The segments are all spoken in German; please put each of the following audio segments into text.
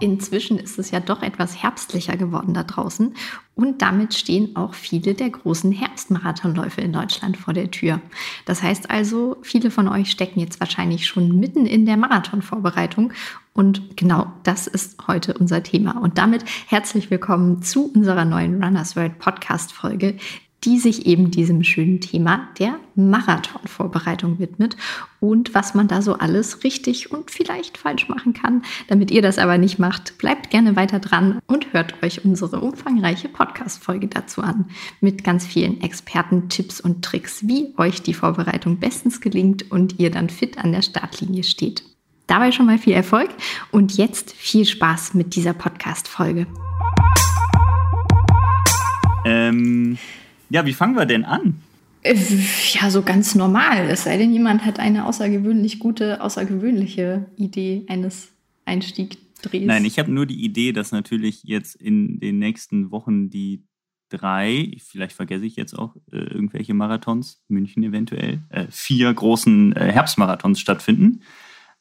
Inzwischen ist es ja doch etwas herbstlicher geworden da draußen und damit stehen auch viele der großen Herbstmarathonläufe in Deutschland vor der Tür. Das heißt also, viele von euch stecken jetzt wahrscheinlich schon mitten in der Marathonvorbereitung und genau das ist heute unser Thema. Und damit herzlich willkommen zu unserer neuen Runners World Podcast Folge, die sich eben diesem schönen Thema der Marathonvorbereitung widmet und was man da so alles richtig und vielleicht falsch machen kann. Damit ihr das aber nicht macht, bleibt gerne weiter dran und hört euch unsere umfangreiche Podcast-Folge dazu an mit ganz vielen Experten, Tipps und Tricks, wie euch die Vorbereitung bestens gelingt und ihr dann fit an der Startlinie steht. Dabei schon mal viel Erfolg und jetzt viel Spaß mit dieser Podcast-Folge. Ähm, ja, wie fangen wir denn an? Äh, ja, so ganz normal. Es sei denn, jemand hat eine außergewöhnlich gute, außergewöhnliche Idee eines Einstiegdrehs. Nein, ich habe nur die Idee, dass natürlich jetzt in den nächsten Wochen die drei, vielleicht vergesse ich jetzt auch äh, irgendwelche Marathons, München eventuell, äh, vier großen äh, Herbstmarathons stattfinden.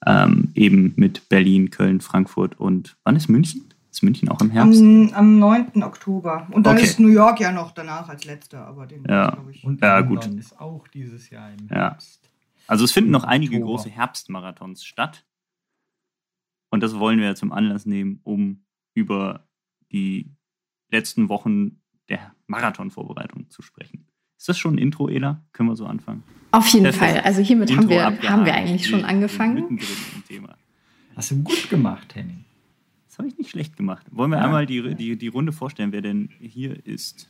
Ähm, eben mit Berlin, Köln, Frankfurt und wann ist München? Ist München auch im Herbst? Am, am 9. Oktober. Und dann okay. ist New York ja noch danach als letzter, aber den ja. ich. Und ja, gut. ist auch dieses Jahr im Herbst. Ja. Also es finden noch einige Oktober. große Herbstmarathons statt. Und das wollen wir zum Anlass nehmen, um über die letzten Wochen der Marathonvorbereitung zu sprechen. Ist das schon ein Intro, Ela? Können wir so anfangen? Auf jeden das Fall. Also hiermit haben wir, haben wir eigentlich schon angefangen. Hast du gut gemacht, Henning. Das habe ich nicht schlecht gemacht. Wollen wir ja. einmal die, die, die Runde vorstellen, wer denn hier ist?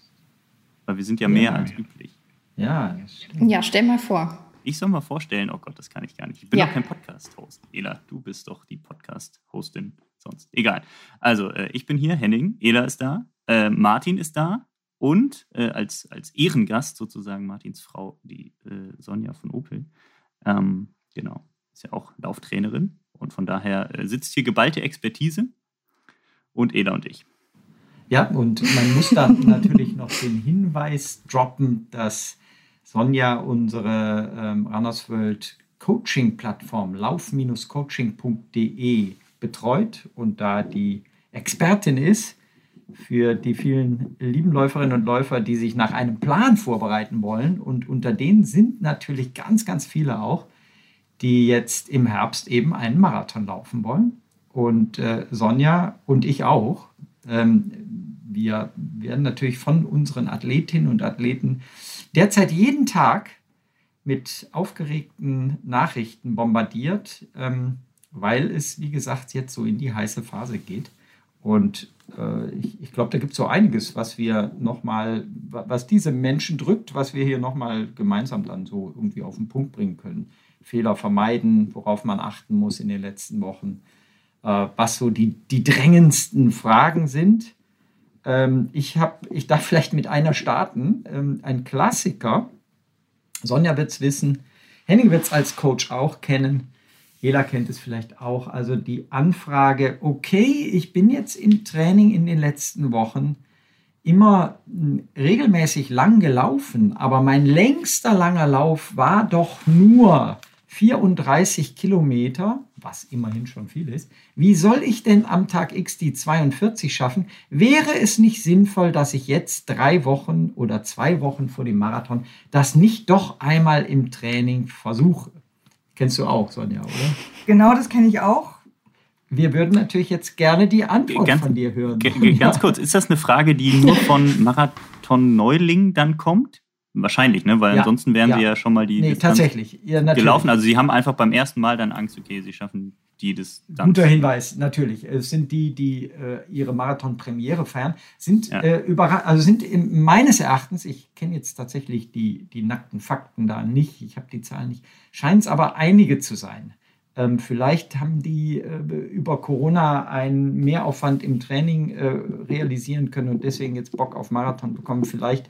Weil wir sind ja mehr ja. als üblich. Ja, ja, stell mal vor. Ich soll mal vorstellen, oh Gott, das kann ich gar nicht. Ich bin ja. doch kein Podcast-Host. Ela, du bist doch die Podcast-Hostin sonst. Egal. Also, äh, ich bin hier, Henning, Ela ist da, äh, Martin ist da und äh, als, als Ehrengast sozusagen Martins Frau, die äh, Sonja von Opel. Ähm, genau, ist ja auch Lauftrainerin und von daher äh, sitzt hier geballte Expertise und Eda und ich. Ja, und man muss dann natürlich noch den Hinweis droppen, dass Sonja unsere ähm, Runners World Coaching-Plattform lauf-coaching.de betreut und da die Expertin ist für die vielen lieben Läuferinnen und Läufer, die sich nach einem Plan vorbereiten wollen. Und unter denen sind natürlich ganz, ganz viele auch, die jetzt im Herbst eben einen Marathon laufen wollen und äh, Sonja und ich auch. Ähm, wir werden natürlich von unseren Athletinnen und Athleten derzeit jeden Tag mit aufgeregten Nachrichten bombardiert, ähm, weil es, wie gesagt, jetzt so in die heiße Phase geht. Und äh, ich, ich glaube, da gibt es so einiges, was wir nochmal, was diese Menschen drückt, was wir hier nochmal gemeinsam dann so irgendwie auf den Punkt bringen können. Fehler vermeiden, worauf man achten muss in den letzten Wochen was so die, die drängendsten Fragen sind. Ähm, ich, hab, ich darf vielleicht mit einer starten. Ähm, ein Klassiker. Sonja wird es wissen. Henning wird es als Coach auch kennen. Ela kennt es vielleicht auch. Also die Anfrage, okay, ich bin jetzt im Training in den letzten Wochen immer hm, regelmäßig lang gelaufen, aber mein längster langer Lauf war doch nur 34 Kilometer, was immerhin schon viel ist. Wie soll ich denn am Tag X die 42 schaffen? Wäre es nicht sinnvoll, dass ich jetzt drei Wochen oder zwei Wochen vor dem Marathon das nicht doch einmal im Training versuche? Kennst du auch, Sonja, oder? Genau, das kenne ich auch. Wir würden natürlich jetzt gerne die Antwort ganz, von dir hören. Ganz kurz, ist das eine Frage, die nur von Marathon-Neulingen dann kommt? Wahrscheinlich, ne? Weil ja, ansonsten wären ja. sie ja schon mal die nee, tatsächlich. Ja, gelaufen. Also sie haben einfach beim ersten Mal dann Angst, okay, sie schaffen die das dann. Guter Hinweis, natürlich. Es sind die, die äh, ihre Marathon-Premiere feiern, sind ja. äh, also sind im, meines Erachtens, ich kenne jetzt tatsächlich die, die nackten Fakten da nicht, ich habe die Zahlen nicht, scheint es aber einige zu sein. Ähm, vielleicht haben die äh, über Corona einen Mehraufwand im Training äh, realisieren können und deswegen jetzt Bock auf Marathon bekommen. Vielleicht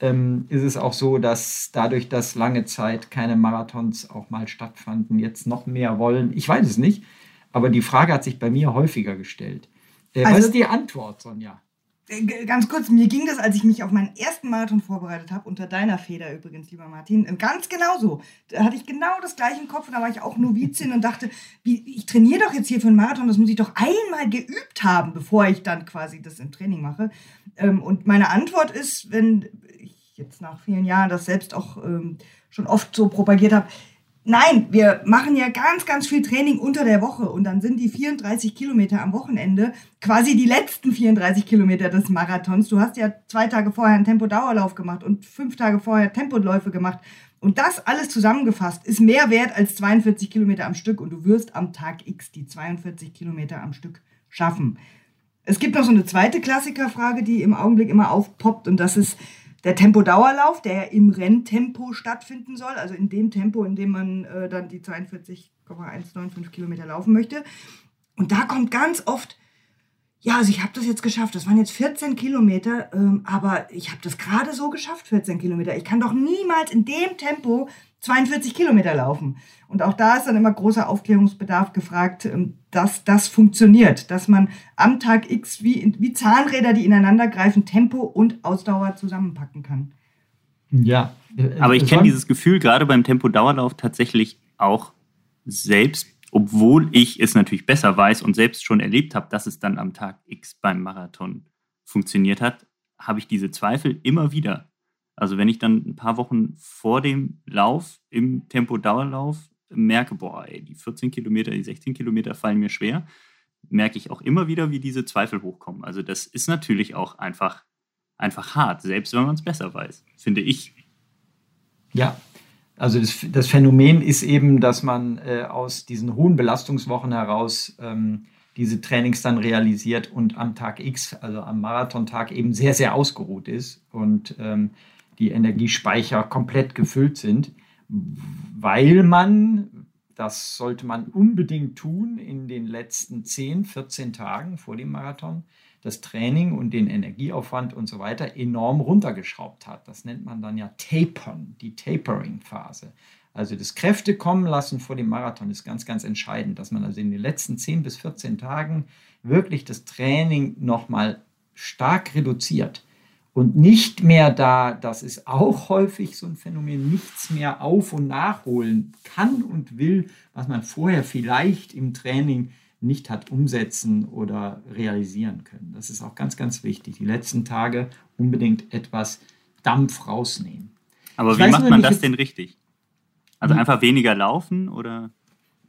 ähm, ist es auch so, dass dadurch, dass lange Zeit keine Marathons auch mal stattfanden, jetzt noch mehr wollen. Ich weiß es nicht, aber die Frage hat sich bei mir häufiger gestellt. Äh, also, was ist die Antwort, Sonja? Äh, ganz kurz, mir ging das, als ich mich auf meinen ersten Marathon vorbereitet habe, unter deiner Feder übrigens, lieber Martin, äh, ganz genauso. Da hatte ich genau das gleiche im Kopf und da war ich auch Novizin und dachte, wie, ich trainiere doch jetzt hier für einen Marathon, das muss ich doch einmal geübt haben, bevor ich dann quasi das im Training mache. Ähm, und meine Antwort ist, wenn jetzt nach vielen Jahren das selbst auch ähm, schon oft so propagiert habe, Nein, wir machen ja ganz, ganz viel Training unter der Woche und dann sind die 34 Kilometer am Wochenende quasi die letzten 34 Kilometer des Marathons. Du hast ja zwei Tage vorher einen Tempodauerlauf gemacht und fünf Tage vorher Tempoläufe gemacht. Und das alles zusammengefasst ist mehr wert als 42 Kilometer am Stück und du wirst am Tag X die 42 Kilometer am Stück schaffen. Es gibt noch so eine zweite Klassikerfrage, die im Augenblick immer aufpoppt und das ist, der Tempodauerlauf, der ja im Renntempo stattfinden soll, also in dem Tempo, in dem man äh, dann die 42,195 Kilometer laufen möchte. Und da kommt ganz oft, ja, also ich habe das jetzt geschafft. Das waren jetzt 14 Kilometer, ähm, aber ich habe das gerade so geschafft, 14 Kilometer. Ich kann doch niemals in dem Tempo 42 Kilometer laufen. Und auch da ist dann immer großer Aufklärungsbedarf gefragt, ähm, dass das funktioniert, dass man am Tag X wie, wie Zahnräder, die ineinander greifen, Tempo und Ausdauer zusammenpacken kann. Ja. Äh, Aber ich kenne dieses Gefühl gerade beim Tempo-Dauerlauf tatsächlich auch selbst, obwohl ich es natürlich besser weiß und selbst schon erlebt habe, dass es dann am Tag X beim Marathon funktioniert hat, habe ich diese Zweifel immer wieder. Also wenn ich dann ein paar Wochen vor dem Lauf im Tempo-Dauerlauf merke, boah, ey, die 14 Kilometer, die 16 Kilometer fallen mir schwer, merke ich auch immer wieder, wie diese Zweifel hochkommen. Also das ist natürlich auch einfach, einfach hart, selbst wenn man es besser weiß, finde ich. Ja, also das, das Phänomen ist eben, dass man äh, aus diesen hohen Belastungswochen heraus ähm, diese Trainings dann realisiert und am Tag X, also am Marathontag, eben sehr, sehr ausgeruht ist und ähm, die Energiespeicher komplett gefüllt sind, weil man, das sollte man unbedingt tun in den letzten 10, 14 Tagen vor dem Marathon, das Training und den Energieaufwand und so weiter enorm runtergeschraubt hat. Das nennt man dann ja Tapern, die Tapering-Phase. Also das Kräfte kommen lassen vor dem Marathon ist ganz, ganz entscheidend, dass man also in den letzten 10 bis 14 Tagen wirklich das Training nochmal stark reduziert und nicht mehr da, das ist auch häufig so ein Phänomen, nichts mehr auf und nachholen kann und will, was man vorher vielleicht im Training nicht hat umsetzen oder realisieren können. Das ist auch ganz, ganz wichtig. Die letzten Tage unbedingt etwas Dampf rausnehmen. Aber ich wie macht man das denn richtig? Also hm? einfach weniger laufen oder?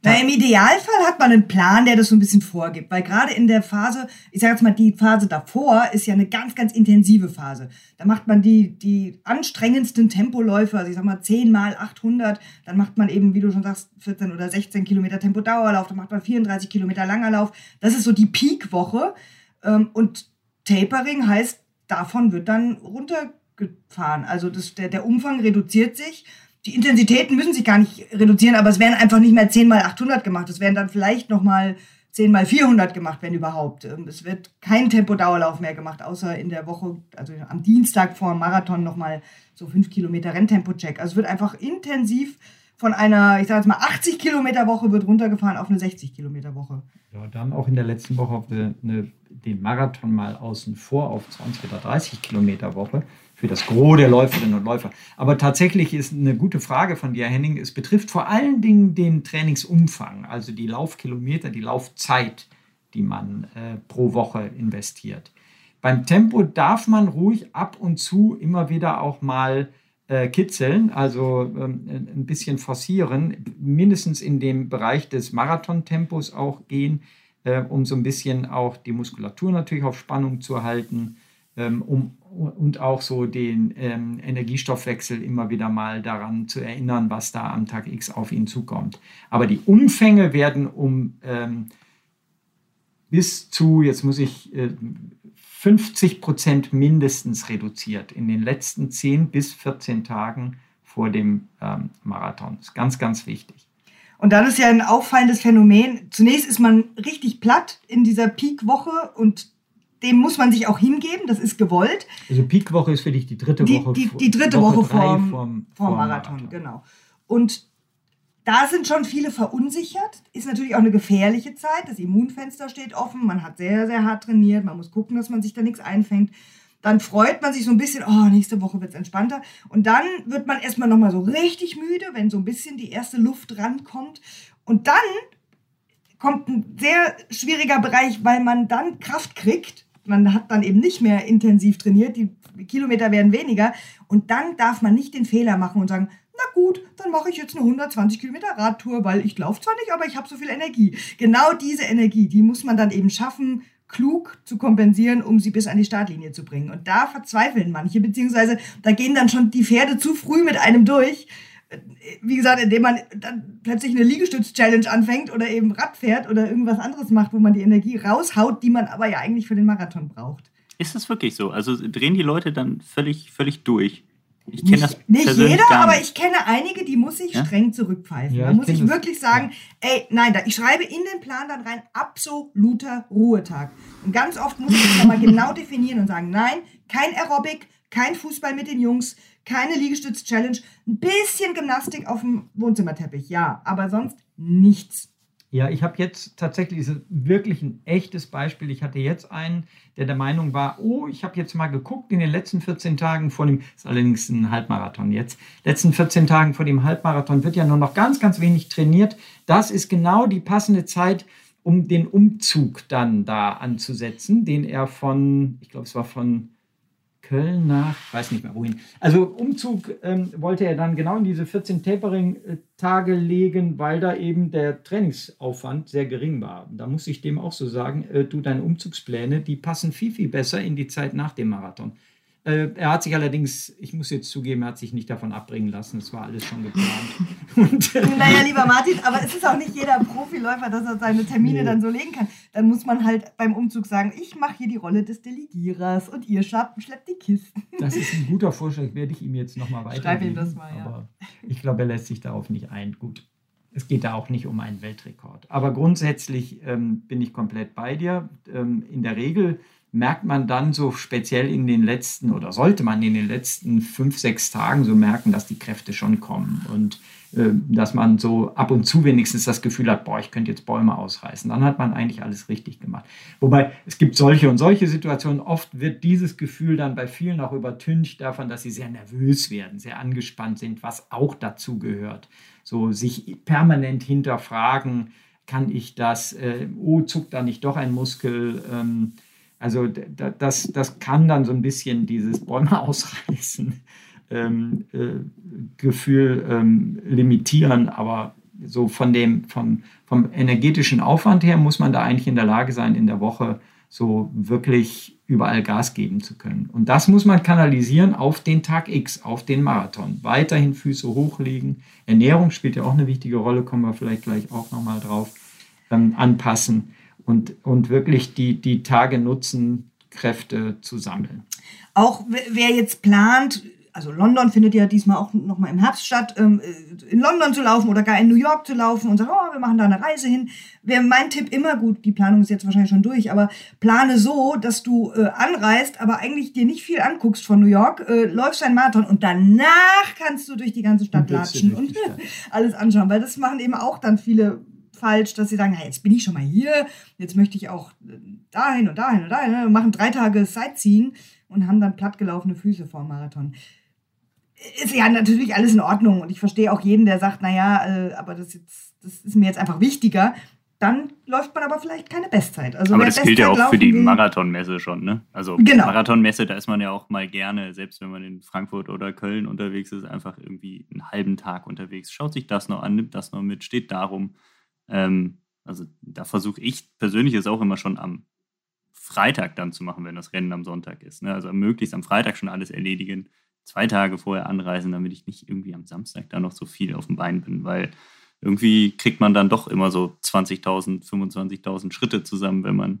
Na, Im Idealfall hat man einen Plan, der das so ein bisschen vorgibt, weil gerade in der Phase, ich sage jetzt mal, die Phase davor ist ja eine ganz, ganz intensive Phase. Da macht man die, die anstrengendsten Tempoläufe, also ich sag mal 10 mal 800, dann macht man eben, wie du schon sagst, 14 oder 16 Kilometer Tempodauerlauf, dann macht man 34 Kilometer langer Lauf. Das ist so die Peak-Woche ähm, und Tapering heißt, davon wird dann runtergefahren. Also das, der, der Umfang reduziert sich die Intensitäten müssen sich gar nicht reduzieren, aber es werden einfach nicht mehr 10 mal 800 gemacht. Es werden dann vielleicht nochmal 10 mal 400 gemacht, wenn überhaupt. Ähm, es wird kein Tempodauerlauf mehr gemacht, außer in der Woche, also am Dienstag vor dem Marathon nochmal so 5 Kilometer Renntempo-Check. Also es wird einfach intensiv von einer, ich sage jetzt mal 80 Kilometer Woche wird runtergefahren auf eine 60 Kilometer Woche. Ja, dann auch in der letzten Woche auf eine, eine, den Marathon mal außen vor auf 20 oder 30 Kilometer Woche für das Gros der Läuferinnen und Läufer. Aber tatsächlich ist eine gute Frage von dir, Henning. Es betrifft vor allen Dingen den Trainingsumfang, also die Laufkilometer, die Laufzeit, die man äh, pro Woche investiert. Beim Tempo darf man ruhig ab und zu immer wieder auch mal äh, kitzeln, also ähm, ein bisschen forcieren, mindestens in dem Bereich des Marathontempos auch gehen, äh, um so ein bisschen auch die Muskulatur natürlich auf Spannung zu halten, ähm, um und auch so den ähm, Energiestoffwechsel immer wieder mal daran zu erinnern, was da am Tag X auf ihn zukommt. Aber die Umfänge werden um ähm, bis zu, jetzt muss ich, äh, 50 Prozent mindestens reduziert in den letzten 10 bis 14 Tagen vor dem ähm, Marathon. Das ist ganz, ganz wichtig. Und dann ist ja ein auffallendes Phänomen. Zunächst ist man richtig platt in dieser Peak-Woche und dem muss man sich auch hingeben, das ist gewollt. Also Peakwoche ist für dich die dritte die, Woche. Die, die dritte Woche, Woche vorm, vorm, vorm, Marathon, Marathon, genau. Und da sind schon viele verunsichert. Ist natürlich auch eine gefährliche Zeit. Das Immunfenster steht offen. Man hat sehr, sehr hart trainiert. Man muss gucken, dass man sich da nichts einfängt. Dann freut man sich so ein bisschen, oh, nächste Woche wird es entspannter. Und dann wird man erstmal nochmal so richtig müde, wenn so ein bisschen die erste Luft rankommt. Und dann kommt ein sehr schwieriger Bereich, weil man dann Kraft kriegt. Man hat dann eben nicht mehr intensiv trainiert, die Kilometer werden weniger. Und dann darf man nicht den Fehler machen und sagen, na gut, dann mache ich jetzt eine 120 Kilometer Radtour, weil ich laufe zwar nicht, aber ich habe so viel Energie. Genau diese Energie, die muss man dann eben schaffen, klug zu kompensieren, um sie bis an die Startlinie zu bringen. Und da verzweifeln manche, beziehungsweise da gehen dann schon die Pferde zu früh mit einem durch. Wie gesagt, indem man dann plötzlich eine Liegestütz-Challenge anfängt oder eben Rad fährt oder irgendwas anderes macht, wo man die Energie raushaut, die man aber ja eigentlich für den Marathon braucht. Ist das wirklich so? Also drehen die Leute dann völlig, völlig durch? Ich kenne das nicht jeder, aber ich kenne einige, die muss ich ja? streng zurückpfeifen. Ja, da muss ich wirklich sagen, ja. ey, nein, da, ich schreibe in den Plan dann rein, absoluter Ruhetag. Und ganz oft muss ich das nochmal genau definieren und sagen, nein, kein Aerobic, kein Fußball mit den Jungs, keine Liegestütz-Challenge, ein bisschen Gymnastik auf dem Wohnzimmerteppich, ja, aber sonst nichts. Ja, ich habe jetzt tatsächlich wirklich ein echtes Beispiel. Ich hatte jetzt einen, der der Meinung war, oh, ich habe jetzt mal geguckt in den letzten 14 Tagen vor dem, ist allerdings ein Halbmarathon jetzt, letzten 14 Tagen vor dem Halbmarathon wird ja nur noch ganz, ganz wenig trainiert. Das ist genau die passende Zeit, um den Umzug dann da anzusetzen, den er von, ich glaube, es war von Köln nach, weiß nicht mehr wohin. Also Umzug ähm, wollte er dann genau in diese 14 Tapering-Tage legen, weil da eben der Trainingsaufwand sehr gering war. Da muss ich dem auch so sagen, äh, du, deine Umzugspläne, die passen viel, viel besser in die Zeit nach dem Marathon. Äh, er hat sich allerdings, ich muss jetzt zugeben, er hat sich nicht davon abbringen lassen. Es war alles schon geplant. Und, äh, naja, lieber Martin, aber es ist auch nicht jeder Profiläufer, dass er seine Termine nee. dann so legen kann. Dann muss man halt beim Umzug sagen, ich mache hier die Rolle des Delegierers und ihr schleppt, schleppt die Kisten. Das ist ein guter Vorschlag, werde ich ihm jetzt nochmal weitergeben. Schreib ihm das mal, ja. Aber ich glaube, er lässt sich darauf nicht ein. Gut. Es geht da auch nicht um einen Weltrekord. Aber grundsätzlich ähm, bin ich komplett bei dir. Ähm, in der Regel merkt man dann so speziell in den letzten oder sollte man in den letzten fünf, sechs Tagen so merken, dass die Kräfte schon kommen und äh, dass man so ab und zu wenigstens das Gefühl hat, boah, ich könnte jetzt Bäume ausreißen. Dann hat man eigentlich alles richtig gemacht. Wobei es gibt solche und solche Situationen. Oft wird dieses Gefühl dann bei vielen auch übertüncht davon, dass sie sehr nervös werden, sehr angespannt sind, was auch dazu gehört. So sich permanent hinterfragen, kann ich das, äh, oh, zuckt da nicht doch ein Muskel, ähm, also das, das kann dann so ein bisschen dieses Bäume ausreißen ähm, äh, Gefühl ähm, limitieren, aber so von dem, vom, vom energetischen Aufwand her muss man da eigentlich in der Lage sein, in der Woche so wirklich überall Gas geben zu können. Und das muss man kanalisieren auf den Tag X, auf den Marathon. Weiterhin Füße hochlegen. Ernährung spielt ja auch eine wichtige Rolle, kommen wir vielleicht gleich auch nochmal drauf, ähm, anpassen und, und wirklich die, die Tage nutzen, Kräfte zu sammeln. Auch wer jetzt plant, also London findet ja diesmal auch nochmal im Herbst statt, ähm, äh, in London zu laufen oder gar in New York zu laufen und sagt, oh, wir machen da eine Reise hin. Wäre mein Tipp immer gut, die Planung ist jetzt wahrscheinlich schon durch, aber plane so, dass du äh, anreist, aber eigentlich dir nicht viel anguckst von New York, äh, läufst ein Marathon und danach kannst du durch die ganze Stadt latschen und alles anschauen, weil das machen eben auch dann viele falsch, dass sie sagen, hey, jetzt bin ich schon mal hier, jetzt möchte ich auch äh, dahin und dahin und dahin, und machen drei Tage Sightseeing und haben dann plattgelaufene Füße vor dem Marathon. Ist ja natürlich alles in Ordnung und ich verstehe auch jeden, der sagt, naja, äh, aber das, jetzt, das ist mir jetzt einfach wichtiger. Dann läuft man aber vielleicht keine Bestzeit. Also aber das Bestzeit gilt ja auch für die Marathonmesse schon, ne? Also genau. Marathonmesse, da ist man ja auch mal gerne, selbst wenn man in Frankfurt oder Köln unterwegs ist, einfach irgendwie einen halben Tag unterwegs, schaut sich das noch an, nimmt das noch mit, steht darum. Ähm, also da versuche ich persönlich es auch immer schon am Freitag dann zu machen, wenn das Rennen am Sonntag ist. Ne? Also möglichst am Freitag schon alles erledigen, zwei Tage vorher anreisen, damit ich nicht irgendwie am Samstag da noch so viel auf dem Bein bin, weil irgendwie kriegt man dann doch immer so 20.000, 25.000 Schritte zusammen, wenn man,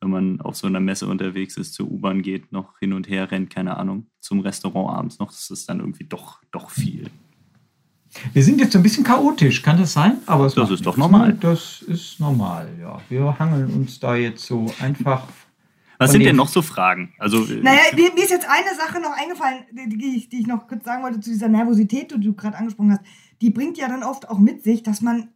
wenn man auf so einer Messe unterwegs ist, zur U-Bahn geht, noch hin und her rennt, keine Ahnung, zum Restaurant abends noch. Das ist dann irgendwie doch, doch viel. Wir sind jetzt ein bisschen chaotisch, kann das sein? Aber das ist doch normal. Das ist normal, ja. Wir hangeln uns da jetzt so einfach. Was sind denn noch so Fragen? Also, äh, naja, mir, mir ist jetzt eine Sache noch eingefallen, die ich, die ich noch kurz sagen wollte zu dieser Nervosität, die du gerade angesprochen hast. die bringt ja dann oft auch mit sich, dass man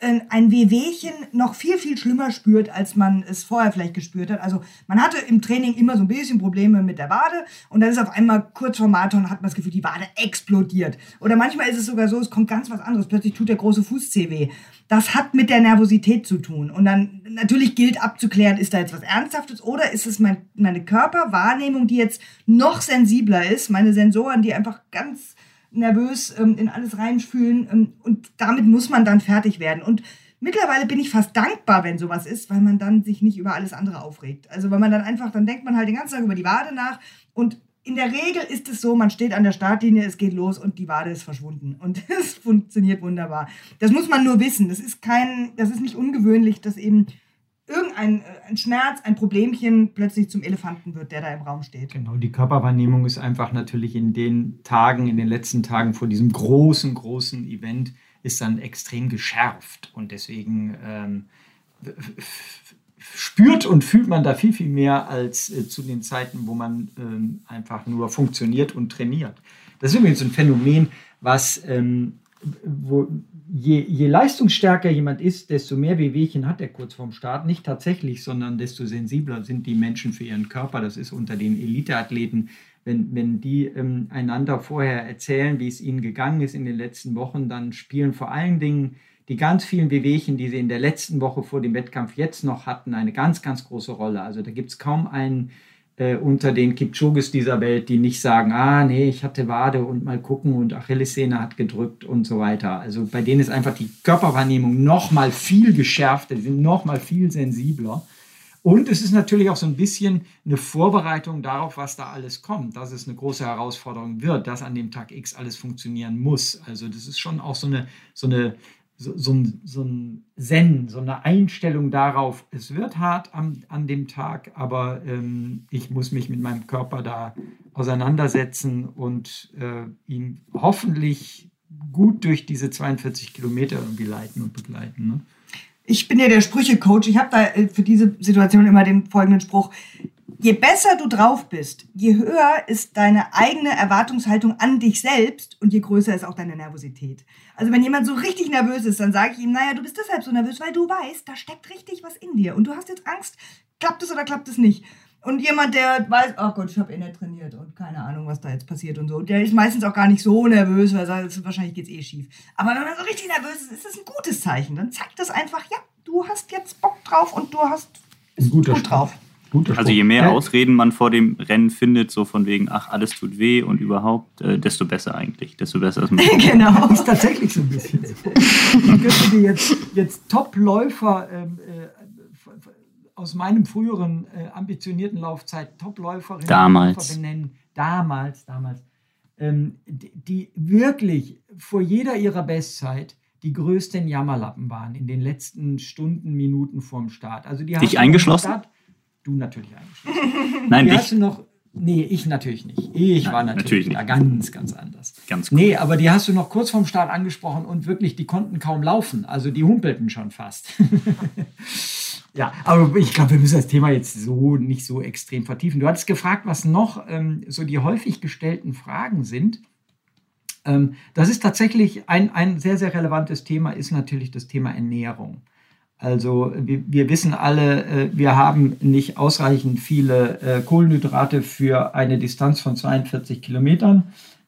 ein Wehwehchen noch viel, viel schlimmer spürt, als man es vorher vielleicht gespürt hat. Also man hatte im Training immer so ein bisschen Probleme mit der Wade und dann ist auf einmal kurz vor Marathon hat man das Gefühl, die Wade explodiert. Oder manchmal ist es sogar so, es kommt ganz was anderes. Plötzlich tut der große Fußzeh weh. Das hat mit der Nervosität zu tun. Und dann natürlich gilt abzuklären, ist da jetzt was Ernsthaftes oder ist es mein, meine Körperwahrnehmung, die jetzt noch sensibler ist, meine Sensoren, die einfach ganz nervös ähm, in alles reinfühlen ähm, und damit muss man dann fertig werden. Und mittlerweile bin ich fast dankbar, wenn sowas ist, weil man dann sich nicht über alles andere aufregt. Also weil man dann einfach, dann denkt man halt den ganzen Tag über die Wade nach und in der Regel ist es so, man steht an der Startlinie, es geht los und die Wade ist verschwunden. Und es funktioniert wunderbar. Das muss man nur wissen. Das ist kein, das ist nicht ungewöhnlich, dass eben irgendein äh, ein Schmerz, ein Problemchen plötzlich zum Elefanten wird, der da im Raum steht. Genau, die Körperwahrnehmung ist einfach natürlich in den Tagen, in den letzten Tagen vor diesem großen, großen Event, ist dann extrem geschärft. Und deswegen ähm, spürt und fühlt man da viel, viel mehr als äh, zu den Zeiten, wo man ähm, einfach nur funktioniert und trainiert. Das ist übrigens ein Phänomen, was ähm, wo, je, je leistungsstärker jemand ist, desto mehr Wehwehchen hat er kurz vorm Start. Nicht tatsächlich, sondern desto sensibler sind die Menschen für ihren Körper. Das ist unter den Eliteathleten, wenn, wenn die ähm, einander vorher erzählen, wie es ihnen gegangen ist in den letzten Wochen, dann spielen vor allen Dingen die ganz vielen Wehwehchen, die sie in der letzten Woche vor dem Wettkampf jetzt noch hatten, eine ganz, ganz große Rolle. Also da gibt es kaum einen äh, unter den Kipchoges dieser Welt, die nicht sagen, ah nee, ich hatte Wade und mal gucken und Achillessehne hat gedrückt und so weiter. Also bei denen ist einfach die Körperwahrnehmung noch mal viel geschärfter, die sind noch mal viel sensibler. Und es ist natürlich auch so ein bisschen eine Vorbereitung darauf, was da alles kommt, dass es eine große Herausforderung wird, dass an dem Tag X alles funktionieren muss. Also das ist schon auch so eine, so eine so, so, ein, Zen, so eine Einstellung darauf, es wird hart am, an dem Tag, aber ähm, ich muss mich mit meinem Körper da auseinandersetzen und äh, ihn hoffentlich gut durch diese 42 Kilometer irgendwie leiten und begleiten. Ne? Ich bin ja der Sprüche-Coach. Ich habe da äh, für diese Situation immer den folgenden Spruch je besser du drauf bist, je höher ist deine eigene Erwartungshaltung an dich selbst und je größer ist auch deine Nervosität. Also wenn jemand so richtig nervös ist, dann sage ich ihm, naja, du bist deshalb so nervös, weil du weißt, da steckt richtig was in dir und du hast jetzt Angst, klappt es oder klappt es nicht. Und jemand, der weiß, oh Gott, ich habe eh nicht trainiert und keine Ahnung, was da jetzt passiert und so, der ist meistens auch gar nicht so nervös, weil er sagt, wahrscheinlich geht's eh schief. Aber wenn man so richtig nervös ist, ist das ein gutes Zeichen. Dann zeigt das einfach, ja, du hast jetzt Bock drauf und du hast bist gut drauf. Also je mehr Ausreden man vor dem Rennen findet, so von wegen, ach, alles tut weh und überhaupt, äh, desto besser eigentlich. Desto besser ist man. genau, ist tatsächlich so ein bisschen. ich könnte dir jetzt, jetzt Top-Läufer ähm, äh, aus meinem früheren äh, ambitionierten Laufzeit, Top-Läuferinnen damals. benennen. Damals, damals. Ähm, die, die wirklich vor jeder ihrer Bestzeit die größten Jammerlappen waren in den letzten Stunden, Minuten vorm Start. Also die Dich eingeschlossen? Start, Du natürlich eingeschlossen. Nein. Hast du noch, nee, ich natürlich nicht. Ich Nein, war natürlich, natürlich ganz, ganz anders. Ganz cool. Nee, aber die hast du noch kurz vorm Start angesprochen und wirklich, die konnten kaum laufen. Also die humpelten schon fast. ja, aber ich glaube, wir müssen das Thema jetzt so nicht so extrem vertiefen. Du hattest gefragt, was noch ähm, so die häufig gestellten Fragen sind. Ähm, das ist tatsächlich ein, ein sehr, sehr relevantes Thema, ist natürlich das Thema Ernährung. Also wir, wir wissen alle, äh, wir haben nicht ausreichend viele äh, Kohlenhydrate für eine Distanz von 42 Kilometern.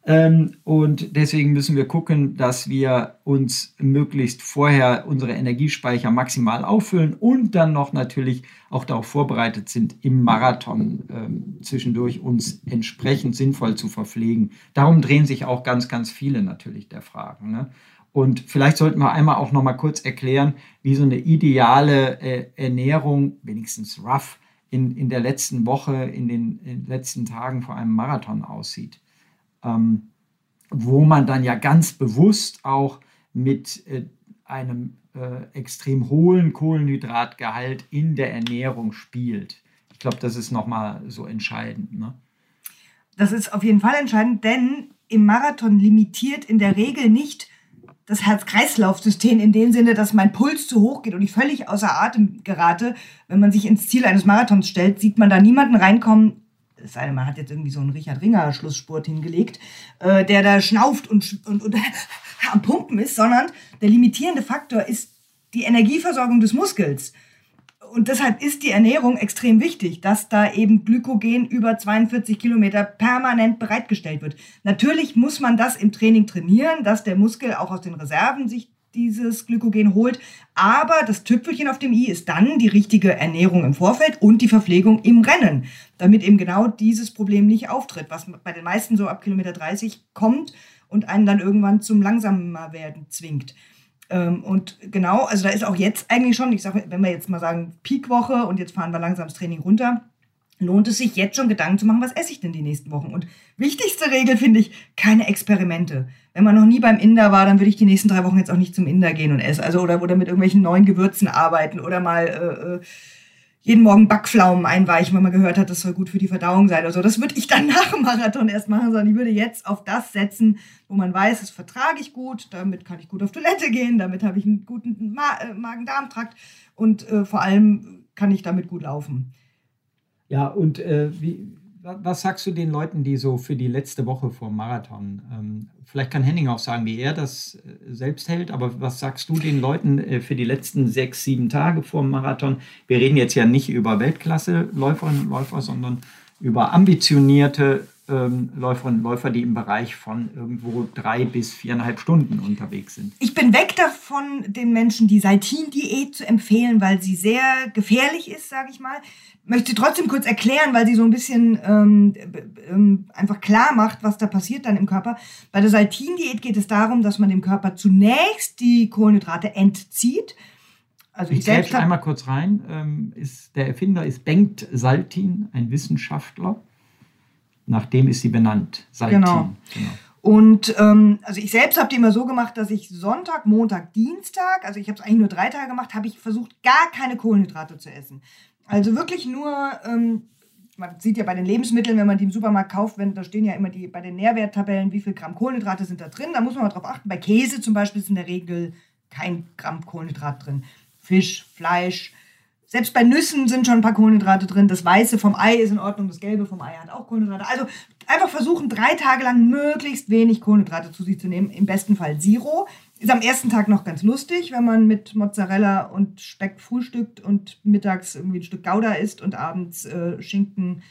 Ähm, und deswegen müssen wir gucken, dass wir uns möglichst vorher unsere Energiespeicher maximal auffüllen und dann noch natürlich auch darauf vorbereitet sind, im Marathon ähm, zwischendurch uns entsprechend sinnvoll zu verpflegen. Darum drehen sich auch ganz, ganz viele natürlich der Fragen. Ne? Und vielleicht sollten wir einmal auch noch mal kurz erklären, wie so eine ideale äh, Ernährung, wenigstens rough, in, in der letzten Woche, in den, in den letzten Tagen vor einem Marathon aussieht. Ähm, wo man dann ja ganz bewusst auch mit äh, einem äh, extrem hohen Kohlenhydratgehalt in der Ernährung spielt. Ich glaube, das ist nochmal so entscheidend. Ne? Das ist auf jeden Fall entscheidend, denn im Marathon limitiert in der Regel nicht das Herz-Kreislauf-System in dem Sinne, dass mein Puls zu hoch geht und ich völlig außer Atem gerate. Wenn man sich ins Ziel eines Marathons stellt, sieht man da niemanden reinkommen, es sei denn, man hat jetzt irgendwie so einen Richard Ringer Schlussspurt hingelegt, äh, der da schnauft und, und, und am Pumpen ist, sondern der limitierende Faktor ist die Energieversorgung des Muskels. Und deshalb ist die Ernährung extrem wichtig, dass da eben Glykogen über 42 Kilometer permanent bereitgestellt wird. Natürlich muss man das im Training trainieren, dass der Muskel auch aus den Reserven sich dieses Glykogen holt. Aber das Tüpfelchen auf dem i ist dann die richtige Ernährung im Vorfeld und die Verpflegung im Rennen, damit eben genau dieses Problem nicht auftritt, was bei den meisten so ab Kilometer 30 kommt und einen dann irgendwann zum langsamer werden zwingt. Ähm, und genau, also da ist auch jetzt eigentlich schon, ich sage, wenn wir jetzt mal sagen Peakwoche und jetzt fahren wir langsam das Training runter, lohnt es sich jetzt schon Gedanken zu machen, was esse ich denn die nächsten Wochen? Und wichtigste Regel finde ich, keine Experimente. Wenn man noch nie beim Inder war, dann würde ich die nächsten drei Wochen jetzt auch nicht zum Inder gehen und essen. Also oder, oder mit irgendwelchen neuen Gewürzen arbeiten oder mal äh, äh jeden Morgen Backpflaumen einweichen, weil man gehört hat, das soll gut für die Verdauung sein oder. Das würde ich dann nach dem Marathon erst machen, sondern ich würde jetzt auf das setzen, wo man weiß, das vertrage ich gut, damit kann ich gut auf Toilette gehen, damit habe ich einen guten Ma äh, Magen-Darm-Trakt und äh, vor allem kann ich damit gut laufen. Ja, und äh, wie, was sagst du den Leuten, die so für die letzte Woche vor dem Marathon, ähm, vielleicht kann Henning auch sagen, wie er das äh, selbst hält, aber was sagst du den Leuten äh, für die letzten sechs, sieben Tage vor dem Marathon? Wir reden jetzt ja nicht über Weltklasse-Läuferinnen und Läufer, sondern über ambitionierte ähm, Läuferinnen und Läufer, die im Bereich von irgendwo drei bis viereinhalb Stunden unterwegs sind. Ich bin weg davon, den Menschen die Saltin-Diät zu empfehlen, weil sie sehr gefährlich ist, sage ich mal möchte trotzdem kurz erklären, weil sie so ein bisschen ähm, ähm, einfach klar macht, was da passiert dann im Körper. Bei der Saltin-Diät geht es darum, dass man dem Körper zunächst die Kohlenhydrate entzieht. Also ich, ich selbst einmal kurz rein. Ähm, ist, der Erfinder ist Bengt Saltin, ein Wissenschaftler. Nach dem ist sie benannt. Saltin. Genau. genau. Und ähm, also ich selbst habe die immer so gemacht, dass ich Sonntag, Montag, Dienstag, also ich habe es eigentlich nur drei Tage gemacht, habe ich versucht, gar keine Kohlenhydrate zu essen. Also wirklich nur, ähm, man sieht ja bei den Lebensmitteln, wenn man die im Supermarkt kauft, wenn, da stehen ja immer die bei den Nährwerttabellen, wie viel Gramm Kohlenhydrate sind da drin. Da muss man mal drauf achten. Bei Käse zum Beispiel ist in der Regel kein Gramm Kohlenhydrat drin. Fisch, Fleisch. Selbst bei Nüssen sind schon ein paar Kohlenhydrate drin. Das Weiße vom Ei ist in Ordnung, das Gelbe vom Ei hat auch Kohlenhydrate. Also einfach versuchen, drei Tage lang möglichst wenig Kohlenhydrate zu sich zu nehmen. Im besten Fall Zero. Ist am ersten Tag noch ganz lustig, wenn man mit Mozzarella und Speck frühstückt und mittags irgendwie ein Stück Gouda isst und abends äh, Schinken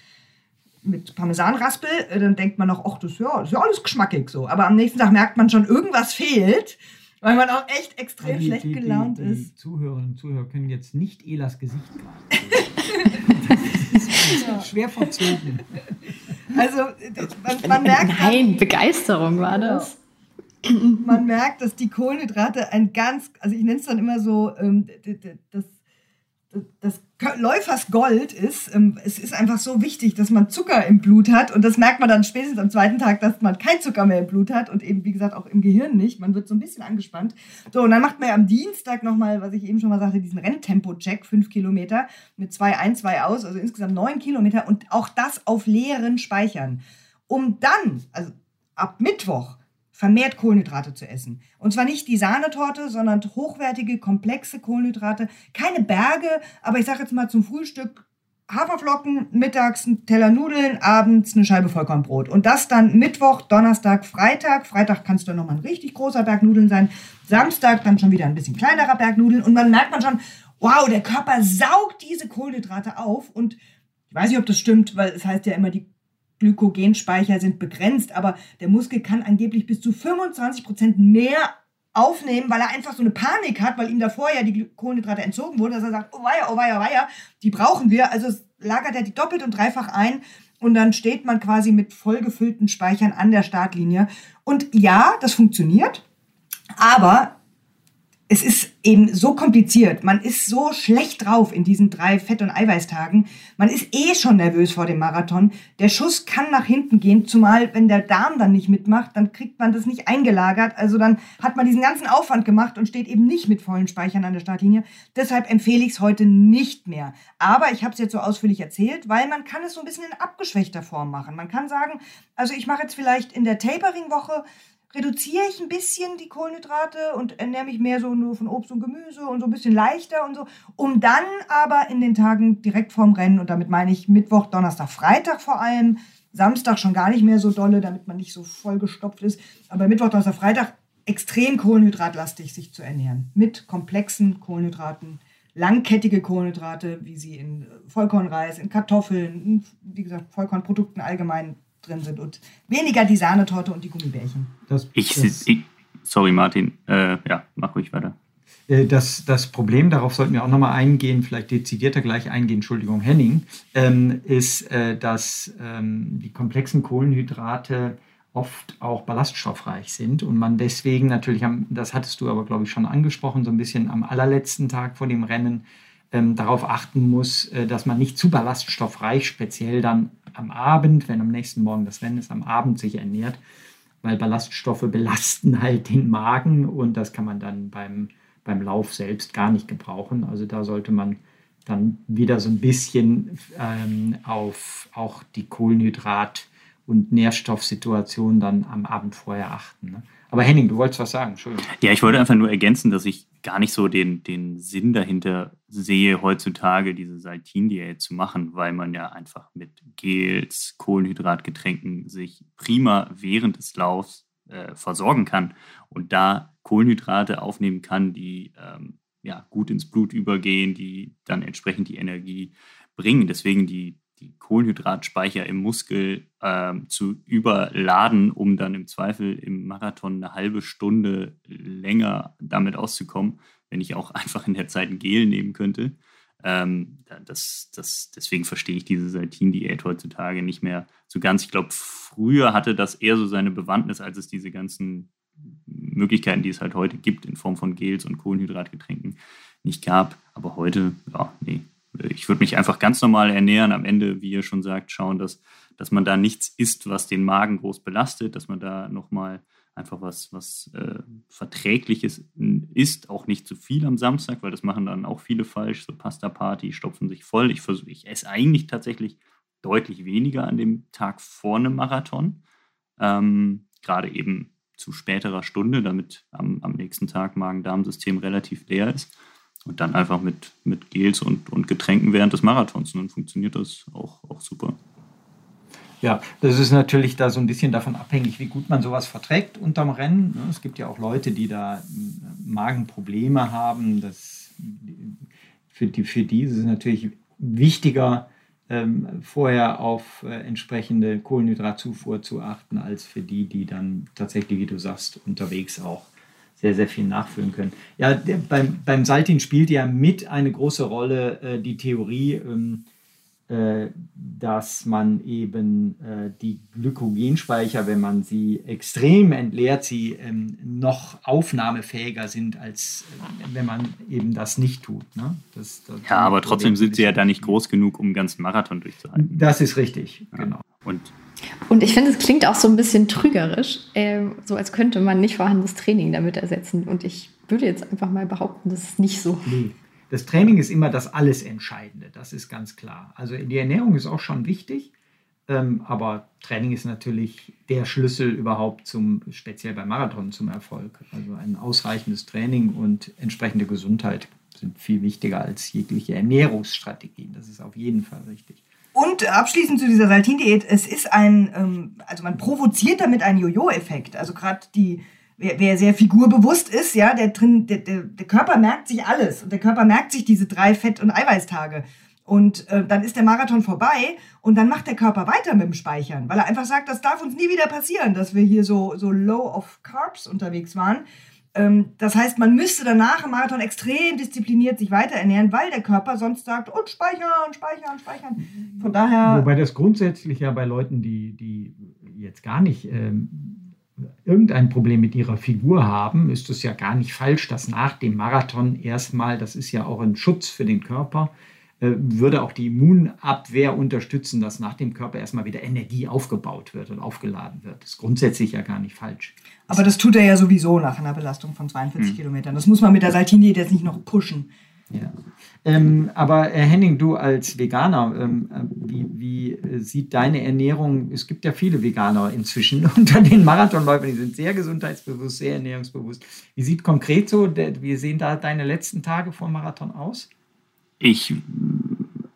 mit Parmesanraspel. Äh, dann denkt man noch, ach, das, ja, das ist ja alles geschmackig so. Aber am nächsten Tag merkt man schon, irgendwas fehlt, weil man auch echt extrem die, schlecht die, gelaunt die, ist. Die Zuhörerinnen und Zuhörer können jetzt nicht Elas Gesicht gerade. das ist ja. schwer verzogen. Also, man, man merkt. Nein, Begeisterung war das man merkt, dass die Kohlenhydrate ein ganz, also ich nenne es dann immer so, ähm, das, das Läufers Gold ist. Ähm, es ist einfach so wichtig, dass man Zucker im Blut hat und das merkt man dann spätestens am zweiten Tag, dass man kein Zucker mehr im Blut hat und eben, wie gesagt, auch im Gehirn nicht. Man wird so ein bisschen angespannt. So, und dann macht man ja am Dienstag nochmal, was ich eben schon mal sagte, diesen Renntempo-Check, fünf Kilometer mit zwei ein, zwei aus, also insgesamt neun Kilometer und auch das auf leeren Speichern. Um dann, also ab Mittwoch, vermehrt Kohlenhydrate zu essen. Und zwar nicht die Sahnetorte, sondern hochwertige, komplexe Kohlenhydrate. Keine Berge, aber ich sage jetzt mal zum Frühstück Haferflocken, mittags ein Teller Nudeln, abends eine Scheibe Vollkornbrot. Und das dann Mittwoch, Donnerstag, Freitag. Freitag kannst du nochmal ein richtig großer Berg Nudeln sein. Samstag dann schon wieder ein bisschen kleinerer Berg Nudeln. Und dann merkt man schon, wow, der Körper saugt diese Kohlenhydrate auf. Und ich weiß nicht, ob das stimmt, weil es heißt ja immer, die Glykogenspeicher sind begrenzt, aber der Muskel kann angeblich bis zu 25 Prozent mehr aufnehmen, weil er einfach so eine Panik hat, weil ihm davor ja die Kohlenhydrate entzogen wurden, dass er sagt, oh weia, oh weia, weia, die brauchen wir. Also lagert er die doppelt und dreifach ein und dann steht man quasi mit vollgefüllten Speichern an der Startlinie. Und ja, das funktioniert, aber es ist eben so kompliziert. Man ist so schlecht drauf in diesen drei Fett- und Eiweißtagen. Man ist eh schon nervös vor dem Marathon. Der Schuss kann nach hinten gehen, zumal wenn der Darm dann nicht mitmacht, dann kriegt man das nicht eingelagert. Also dann hat man diesen ganzen Aufwand gemacht und steht eben nicht mit vollen Speichern an der Startlinie. Deshalb empfehle ich es heute nicht mehr. Aber ich habe es jetzt so ausführlich erzählt, weil man kann es so ein bisschen in abgeschwächter Form machen. Man kann sagen, also ich mache jetzt vielleicht in der Tapering-Woche reduziere ich ein bisschen die Kohlenhydrate und ernähre mich mehr so nur von Obst und Gemüse und so ein bisschen leichter und so, um dann aber in den Tagen direkt vorm Rennen, und damit meine ich Mittwoch, Donnerstag, Freitag vor allem, Samstag schon gar nicht mehr so dolle, damit man nicht so vollgestopft ist, aber Mittwoch, Donnerstag, Freitag extrem kohlenhydratlastig sich zu ernähren. Mit komplexen Kohlenhydraten, langkettige Kohlenhydrate, wie sie in Vollkornreis, in Kartoffeln, in, wie gesagt, Vollkornprodukten allgemein drin sind und weniger die Sahnetorte und die Gummibärchen. Das, ich, das, ich, sorry Martin, äh, ja, mach ruhig weiter. Äh, das, das Problem, darauf sollten wir auch nochmal eingehen, vielleicht dezidierter gleich eingehen, Entschuldigung, Henning, ähm, ist, äh, dass ähm, die komplexen Kohlenhydrate oft auch ballaststoffreich sind und man deswegen natürlich, am, das hattest du aber, glaube ich, schon angesprochen, so ein bisschen am allerletzten Tag vor dem Rennen ähm, darauf achten muss, äh, dass man nicht zu ballaststoffreich, speziell dann am Abend, wenn am nächsten Morgen das Rennen ist, am Abend sich ernährt, weil Ballaststoffe belasten halt den Magen und das kann man dann beim, beim Lauf selbst gar nicht gebrauchen. Also da sollte man dann wieder so ein bisschen ähm, auf auch die Kohlenhydrat- und Nährstoffsituation dann am Abend vorher achten. Ne? Aber Henning, du wolltest was sagen, Entschuldigung. Ja, ich wollte einfach nur ergänzen, dass ich gar nicht so den, den Sinn dahinter sehe, heutzutage diese Saltin-Diät zu machen, weil man ja einfach mit Gels, Kohlenhydratgetränken sich prima während des Laufs äh, versorgen kann und da Kohlenhydrate aufnehmen kann, die ähm, ja, gut ins Blut übergehen, die dann entsprechend die Energie bringen. Deswegen die, die Kohlenhydratspeicher im Muskel ähm, zu überladen, um dann im Zweifel im Marathon eine halbe Stunde länger damit auszukommen, wenn ich auch einfach in der Zeit ein Gel nehmen könnte. Ähm, das, das, deswegen verstehe ich diese Saltin-Diät heutzutage nicht mehr so ganz. Ich glaube, früher hatte das eher so seine Bewandtnis, als es diese ganzen Möglichkeiten, die es halt heute gibt, in Form von Gels und Kohlenhydratgetränken, nicht gab. Aber heute, ja, nee, ich würde mich einfach ganz normal ernähren. Am Ende, wie ihr schon sagt, schauen, dass, dass man da nichts isst, was den Magen groß belastet, dass man da nochmal einfach was, was äh, Verträgliches isst, auch nicht zu viel am Samstag, weil das machen dann auch viele falsch. So Pasta-Party, stopfen sich voll. Ich, versuch, ich esse eigentlich tatsächlich deutlich weniger an dem Tag vor einem Marathon. Ähm, Gerade eben zu späterer Stunde, damit am, am nächsten Tag Magen-Darm-System relativ leer ist. Und dann einfach mit, mit Gels und, und Getränken während des Marathons. Und dann funktioniert das auch, auch super. Ja, das ist natürlich da so ein bisschen davon abhängig, wie gut man sowas verträgt unterm Rennen. Ne? Es gibt ja auch Leute, die da Magenprobleme haben. Das, für, die, für die ist es natürlich wichtiger, ähm, vorher auf äh, entsprechende Kohlenhydratzufuhr zu achten, als für die, die dann tatsächlich, wie du sagst, unterwegs auch sehr, sehr viel nachfüllen können. Ja, der, beim, beim Saltin spielt ja mit eine große Rolle äh, die Theorie, ähm, äh, dass man eben äh, die Glykogenspeicher, wenn man sie extrem entleert, sie ähm, noch aufnahmefähiger sind, als äh, wenn man eben das nicht tut. Ne? Das, das ja, aber trotzdem sind sie ja da nicht groß genug, um einen ganzen Marathon durchzuhalten. Das ist richtig, ja. genau. Und und ich finde, es klingt auch so ein bisschen trügerisch, äh, so als könnte man nicht vorhandenes Training damit ersetzen. Und ich würde jetzt einfach mal behaupten, das ist nicht so. Nee. Das Training ist immer das alles Entscheidende, das ist ganz klar. Also die Ernährung ist auch schon wichtig, ähm, aber Training ist natürlich der Schlüssel überhaupt zum, speziell beim Marathon zum Erfolg. Also ein ausreichendes Training und entsprechende Gesundheit sind viel wichtiger als jegliche Ernährungsstrategien. Das ist auf jeden Fall richtig. Und abschließend zu dieser Saltin-Diät, es ist ein, ähm, also man provoziert damit einen Jojo-Effekt. Also gerade die, wer, wer, sehr figurbewusst ist, ja, der, drin, der, der, der, Körper merkt sich alles und der Körper merkt sich diese drei Fett- und Eiweißtage. Und äh, dann ist der Marathon vorbei und dann macht der Körper weiter mit dem Speichern, weil er einfach sagt, das darf uns nie wieder passieren, dass wir hier so, so low of Carbs unterwegs waren. Ähm, das heißt, man müsste danach im Marathon extrem diszipliniert sich weiter ernähren, weil der Körper sonst sagt, und speichern, speichern, speichern. Von daher. Wobei das grundsätzlich ja bei Leuten, die, die jetzt gar nicht ähm, irgendein Problem mit ihrer Figur haben, ist es ja gar nicht falsch, dass nach dem Marathon erstmal, das ist ja auch ein Schutz für den Körper, würde auch die Immunabwehr unterstützen, dass nach dem Körper erstmal wieder Energie aufgebaut wird und aufgeladen wird. Das ist grundsätzlich ja gar nicht falsch. Aber das tut er ja sowieso nach einer Belastung von 42 mhm. Kilometern. Das muss man mit der Saltini jetzt nicht noch pushen. Ja. Ähm, aber äh, Henning, du als Veganer, ähm, äh, wie, wie, sieht deine Ernährung, es gibt ja viele Veganer inzwischen unter den Marathonläufern, die sind sehr gesundheitsbewusst, sehr ernährungsbewusst. Wie sieht konkret so, wie sehen da deine letzten Tage vor dem Marathon aus? Ich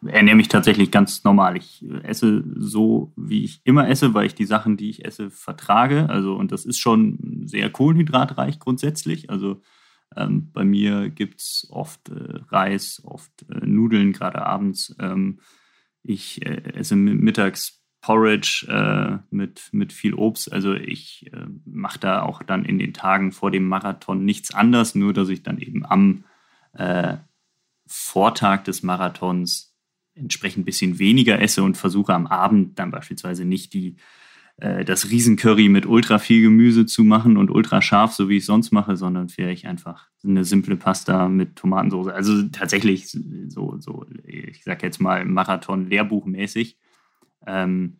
ernähre mich tatsächlich ganz normal. Ich esse so, wie ich immer esse, weil ich die Sachen, die ich esse, vertrage. Also, und das ist schon sehr kohlenhydratreich grundsätzlich. Also ähm, bei mir gibt es oft äh, Reis, oft äh, Nudeln, gerade abends. Ähm, ich äh, esse mittags Porridge äh, mit, mit viel Obst. Also ich äh, mache da auch dann in den Tagen vor dem Marathon nichts anders, nur dass ich dann eben am äh, Vortag des Marathons entsprechend ein bisschen weniger esse und versuche am Abend dann beispielsweise nicht die, äh, das Riesencurry mit ultra viel Gemüse zu machen und ultra scharf, so wie ich sonst mache, sondern vielleicht einfach eine simple Pasta mit Tomatensauce. Also tatsächlich so, so ich sag jetzt mal Marathon-Lehrbuchmäßig ähm,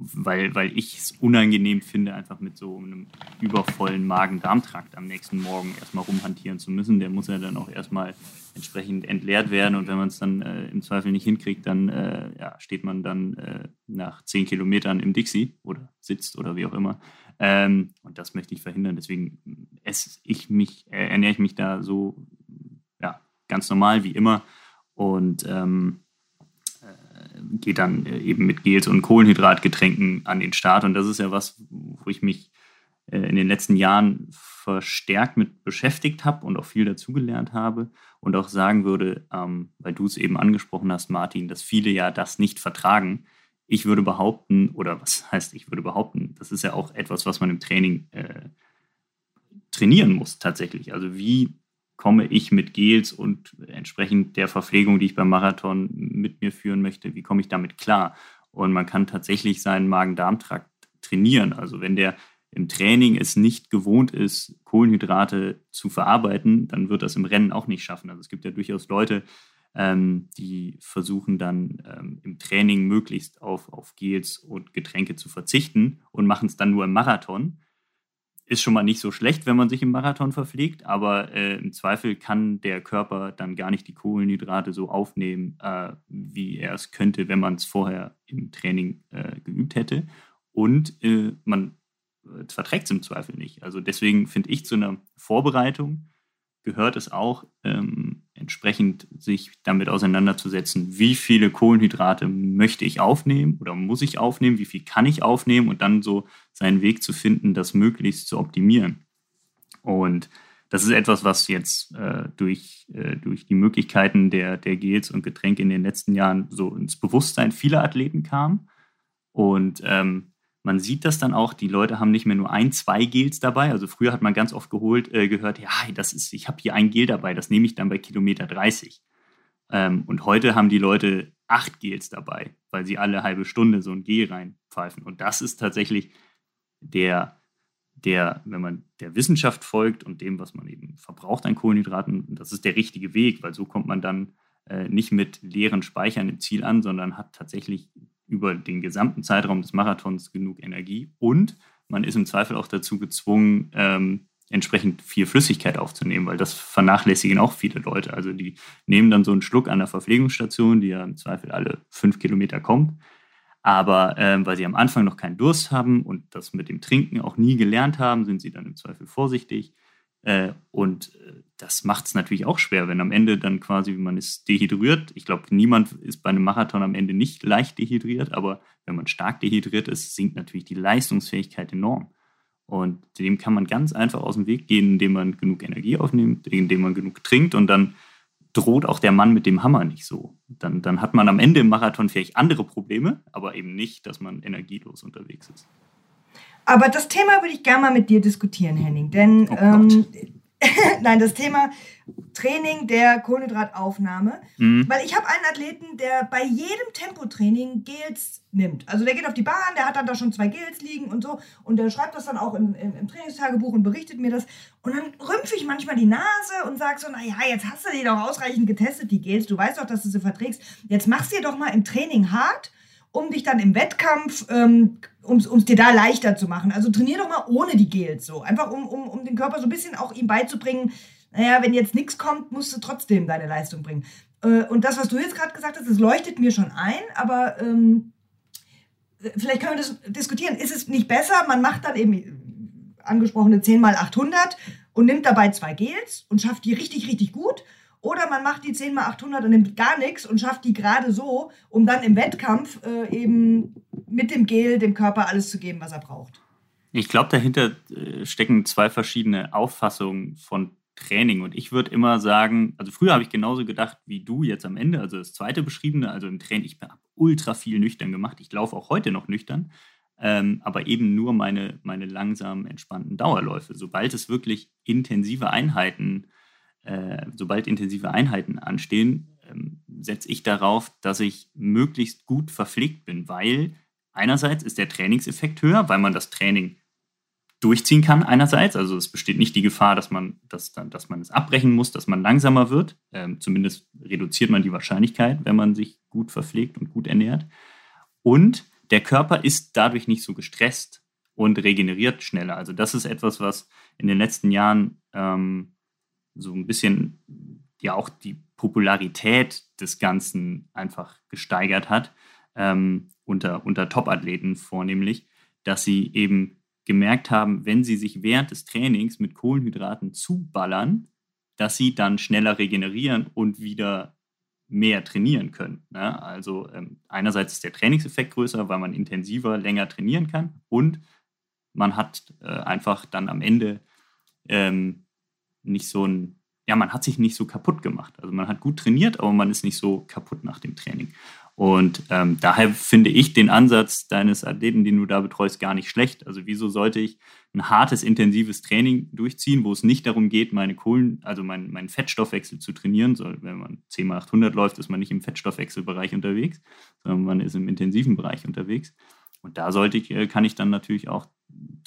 weil, weil ich es unangenehm finde, einfach mit so einem übervollen Magen-Darm-Trakt am nächsten Morgen erstmal rumhantieren zu müssen. Der muss ja dann auch erstmal entsprechend entleert werden und wenn man es dann äh, im Zweifel nicht hinkriegt, dann äh, ja, steht man dann äh, nach zehn Kilometern im Dixie oder sitzt oder wie auch immer. Ähm, und das möchte ich verhindern. Deswegen esse ich mich, äh, ernähre ich mich da so ja, ganz normal wie immer und ähm, geht dann äh, eben mit Gels und Kohlenhydratgetränken an den Start. Und das ist ja was, wo ich mich äh, in den letzten Jahren verstärkt mit beschäftigt habe und auch viel dazugelernt habe und auch sagen würde, ähm, weil du es eben angesprochen hast, Martin, dass viele ja das nicht vertragen. Ich würde behaupten, oder was heißt ich würde behaupten, das ist ja auch etwas, was man im Training äh, trainieren muss tatsächlich. Also wie komme ich mit Gels und entsprechend der Verpflegung, die ich beim Marathon mit mir führen möchte, wie komme ich damit klar? Und man kann tatsächlich seinen Magen-Darm-Trakt trainieren. Also wenn der im Training es nicht gewohnt ist, Kohlenhydrate zu verarbeiten, dann wird das im Rennen auch nicht schaffen. Also es gibt ja durchaus Leute, ähm, die versuchen dann ähm, im Training möglichst auf, auf Gels und Getränke zu verzichten und machen es dann nur im Marathon ist schon mal nicht so schlecht, wenn man sich im Marathon verpflegt, aber äh, im Zweifel kann der Körper dann gar nicht die Kohlenhydrate so aufnehmen, äh, wie er es könnte, wenn man es vorher im Training äh, geübt hätte. Und äh, man äh, verträgt es im Zweifel nicht. Also deswegen finde ich zu einer Vorbereitung gehört es auch, ähm, entsprechend sich damit auseinanderzusetzen, wie viele Kohlenhydrate möchte ich aufnehmen oder muss ich aufnehmen, wie viel kann ich aufnehmen und dann so seinen Weg zu finden, das möglichst zu optimieren. Und das ist etwas, was jetzt äh, durch, äh, durch die Möglichkeiten der, der Gels und Getränke in den letzten Jahren so ins Bewusstsein vieler Athleten kam. Und ähm, man sieht das dann auch, die Leute haben nicht mehr nur ein, zwei Gels dabei. Also früher hat man ganz oft geholt, äh, gehört, ja, das ist, ich habe hier ein Gel dabei, das nehme ich dann bei Kilometer 30. Ähm, und heute haben die Leute acht Gels dabei, weil sie alle halbe Stunde so ein Gel reinpfeifen. Und das ist tatsächlich der, der, wenn man der Wissenschaft folgt und dem, was man eben verbraucht an Kohlenhydraten, das ist der richtige Weg, weil so kommt man dann äh, nicht mit leeren Speichern im Ziel an, sondern hat tatsächlich über den gesamten Zeitraum des Marathons genug Energie und man ist im Zweifel auch dazu gezwungen, ähm, entsprechend viel Flüssigkeit aufzunehmen, weil das vernachlässigen auch viele Leute. Also die nehmen dann so einen Schluck an der Verpflegungsstation, die ja im Zweifel alle fünf Kilometer kommt. Aber ähm, weil sie am Anfang noch keinen Durst haben und das mit dem Trinken auch nie gelernt haben, sind sie dann im Zweifel vorsichtig. Äh, und äh, das macht es natürlich auch schwer, wenn am Ende dann quasi, man ist dehydriert. Ich glaube, niemand ist bei einem Marathon am Ende nicht leicht dehydriert, aber wenn man stark dehydriert ist, sinkt natürlich die Leistungsfähigkeit enorm. Und dem kann man ganz einfach aus dem Weg gehen, indem man genug Energie aufnimmt, indem man genug trinkt und dann droht auch der Mann mit dem Hammer nicht so. Dann, dann hat man am Ende im Marathon vielleicht andere Probleme, aber eben nicht, dass man energielos unterwegs ist. Aber das Thema würde ich gerne mal mit dir diskutieren, Henning. Denn oh ähm, nein, das Thema Training der Kohlenhydrataufnahme. Mhm. Weil ich habe einen Athleten, der bei jedem Tempotraining Gels nimmt. Also der geht auf die Bahn, der hat dann da schon zwei Gels liegen und so. Und der schreibt das dann auch im, im, im Trainingstagebuch und berichtet mir das. Und dann rümpfe ich manchmal die Nase und sage so, naja, jetzt hast du die doch ausreichend getestet, die Gels. Du weißt doch, dass du sie verträgst. Jetzt machst du dir doch mal im Training hart um dich dann im Wettkampf, ähm, um es dir da leichter zu machen. Also trainier doch mal ohne die Gels so. Einfach um, um, um den Körper so ein bisschen auch ihm beizubringen, naja, wenn jetzt nichts kommt, musst du trotzdem deine Leistung bringen. Äh, und das, was du jetzt gerade gesagt hast, das leuchtet mir schon ein, aber ähm, vielleicht können wir das diskutieren. Ist es nicht besser, man macht dann eben angesprochene 10 mal 800 und nimmt dabei zwei Gels und schafft die richtig, richtig gut? Oder man macht die 10 mal 800 und nimmt gar nichts und schafft die gerade so, um dann im Wettkampf äh, eben mit dem Gel dem Körper alles zu geben, was er braucht. Ich glaube, dahinter äh, stecken zwei verschiedene Auffassungen von Training. Und ich würde immer sagen, also früher habe ich genauso gedacht wie du jetzt am Ende, also das zweite beschriebene, also im Training, ich habe ultra viel nüchtern gemacht. Ich laufe auch heute noch nüchtern, ähm, aber eben nur meine, meine langsamen, entspannten Dauerläufe. Sobald es wirklich intensive Einheiten, äh, sobald intensive Einheiten anstehen, ähm, setze ich darauf, dass ich möglichst gut verpflegt bin, weil einerseits ist der Trainingseffekt höher, weil man das Training durchziehen kann einerseits. Also es besteht nicht die Gefahr, dass man, dass, dass man es abbrechen muss, dass man langsamer wird. Ähm, zumindest reduziert man die Wahrscheinlichkeit, wenn man sich gut verpflegt und gut ernährt. Und der Körper ist dadurch nicht so gestresst und regeneriert schneller. Also das ist etwas, was in den letzten Jahren ähm, so ein bisschen ja auch die Popularität des Ganzen einfach gesteigert hat, ähm, unter, unter Top-Athleten vornehmlich, dass sie eben gemerkt haben, wenn sie sich während des Trainings mit Kohlenhydraten zuballern, dass sie dann schneller regenerieren und wieder mehr trainieren können. Ne? Also ähm, einerseits ist der Trainingseffekt größer, weil man intensiver, länger trainieren kann und man hat äh, einfach dann am Ende ähm, nicht so ein, ja, man hat sich nicht so kaputt gemacht. Also man hat gut trainiert, aber man ist nicht so kaputt nach dem Training. Und ähm, daher finde ich den Ansatz deines Athleten, den du da betreust, gar nicht schlecht. Also wieso sollte ich ein hartes, intensives Training durchziehen, wo es nicht darum geht, meine Kohlen, also meinen mein Fettstoffwechsel zu trainieren. So, wenn man 10 mal 800 läuft, ist man nicht im Fettstoffwechselbereich unterwegs, sondern man ist im intensiven Bereich unterwegs. Und da sollte ich, äh, kann ich dann natürlich auch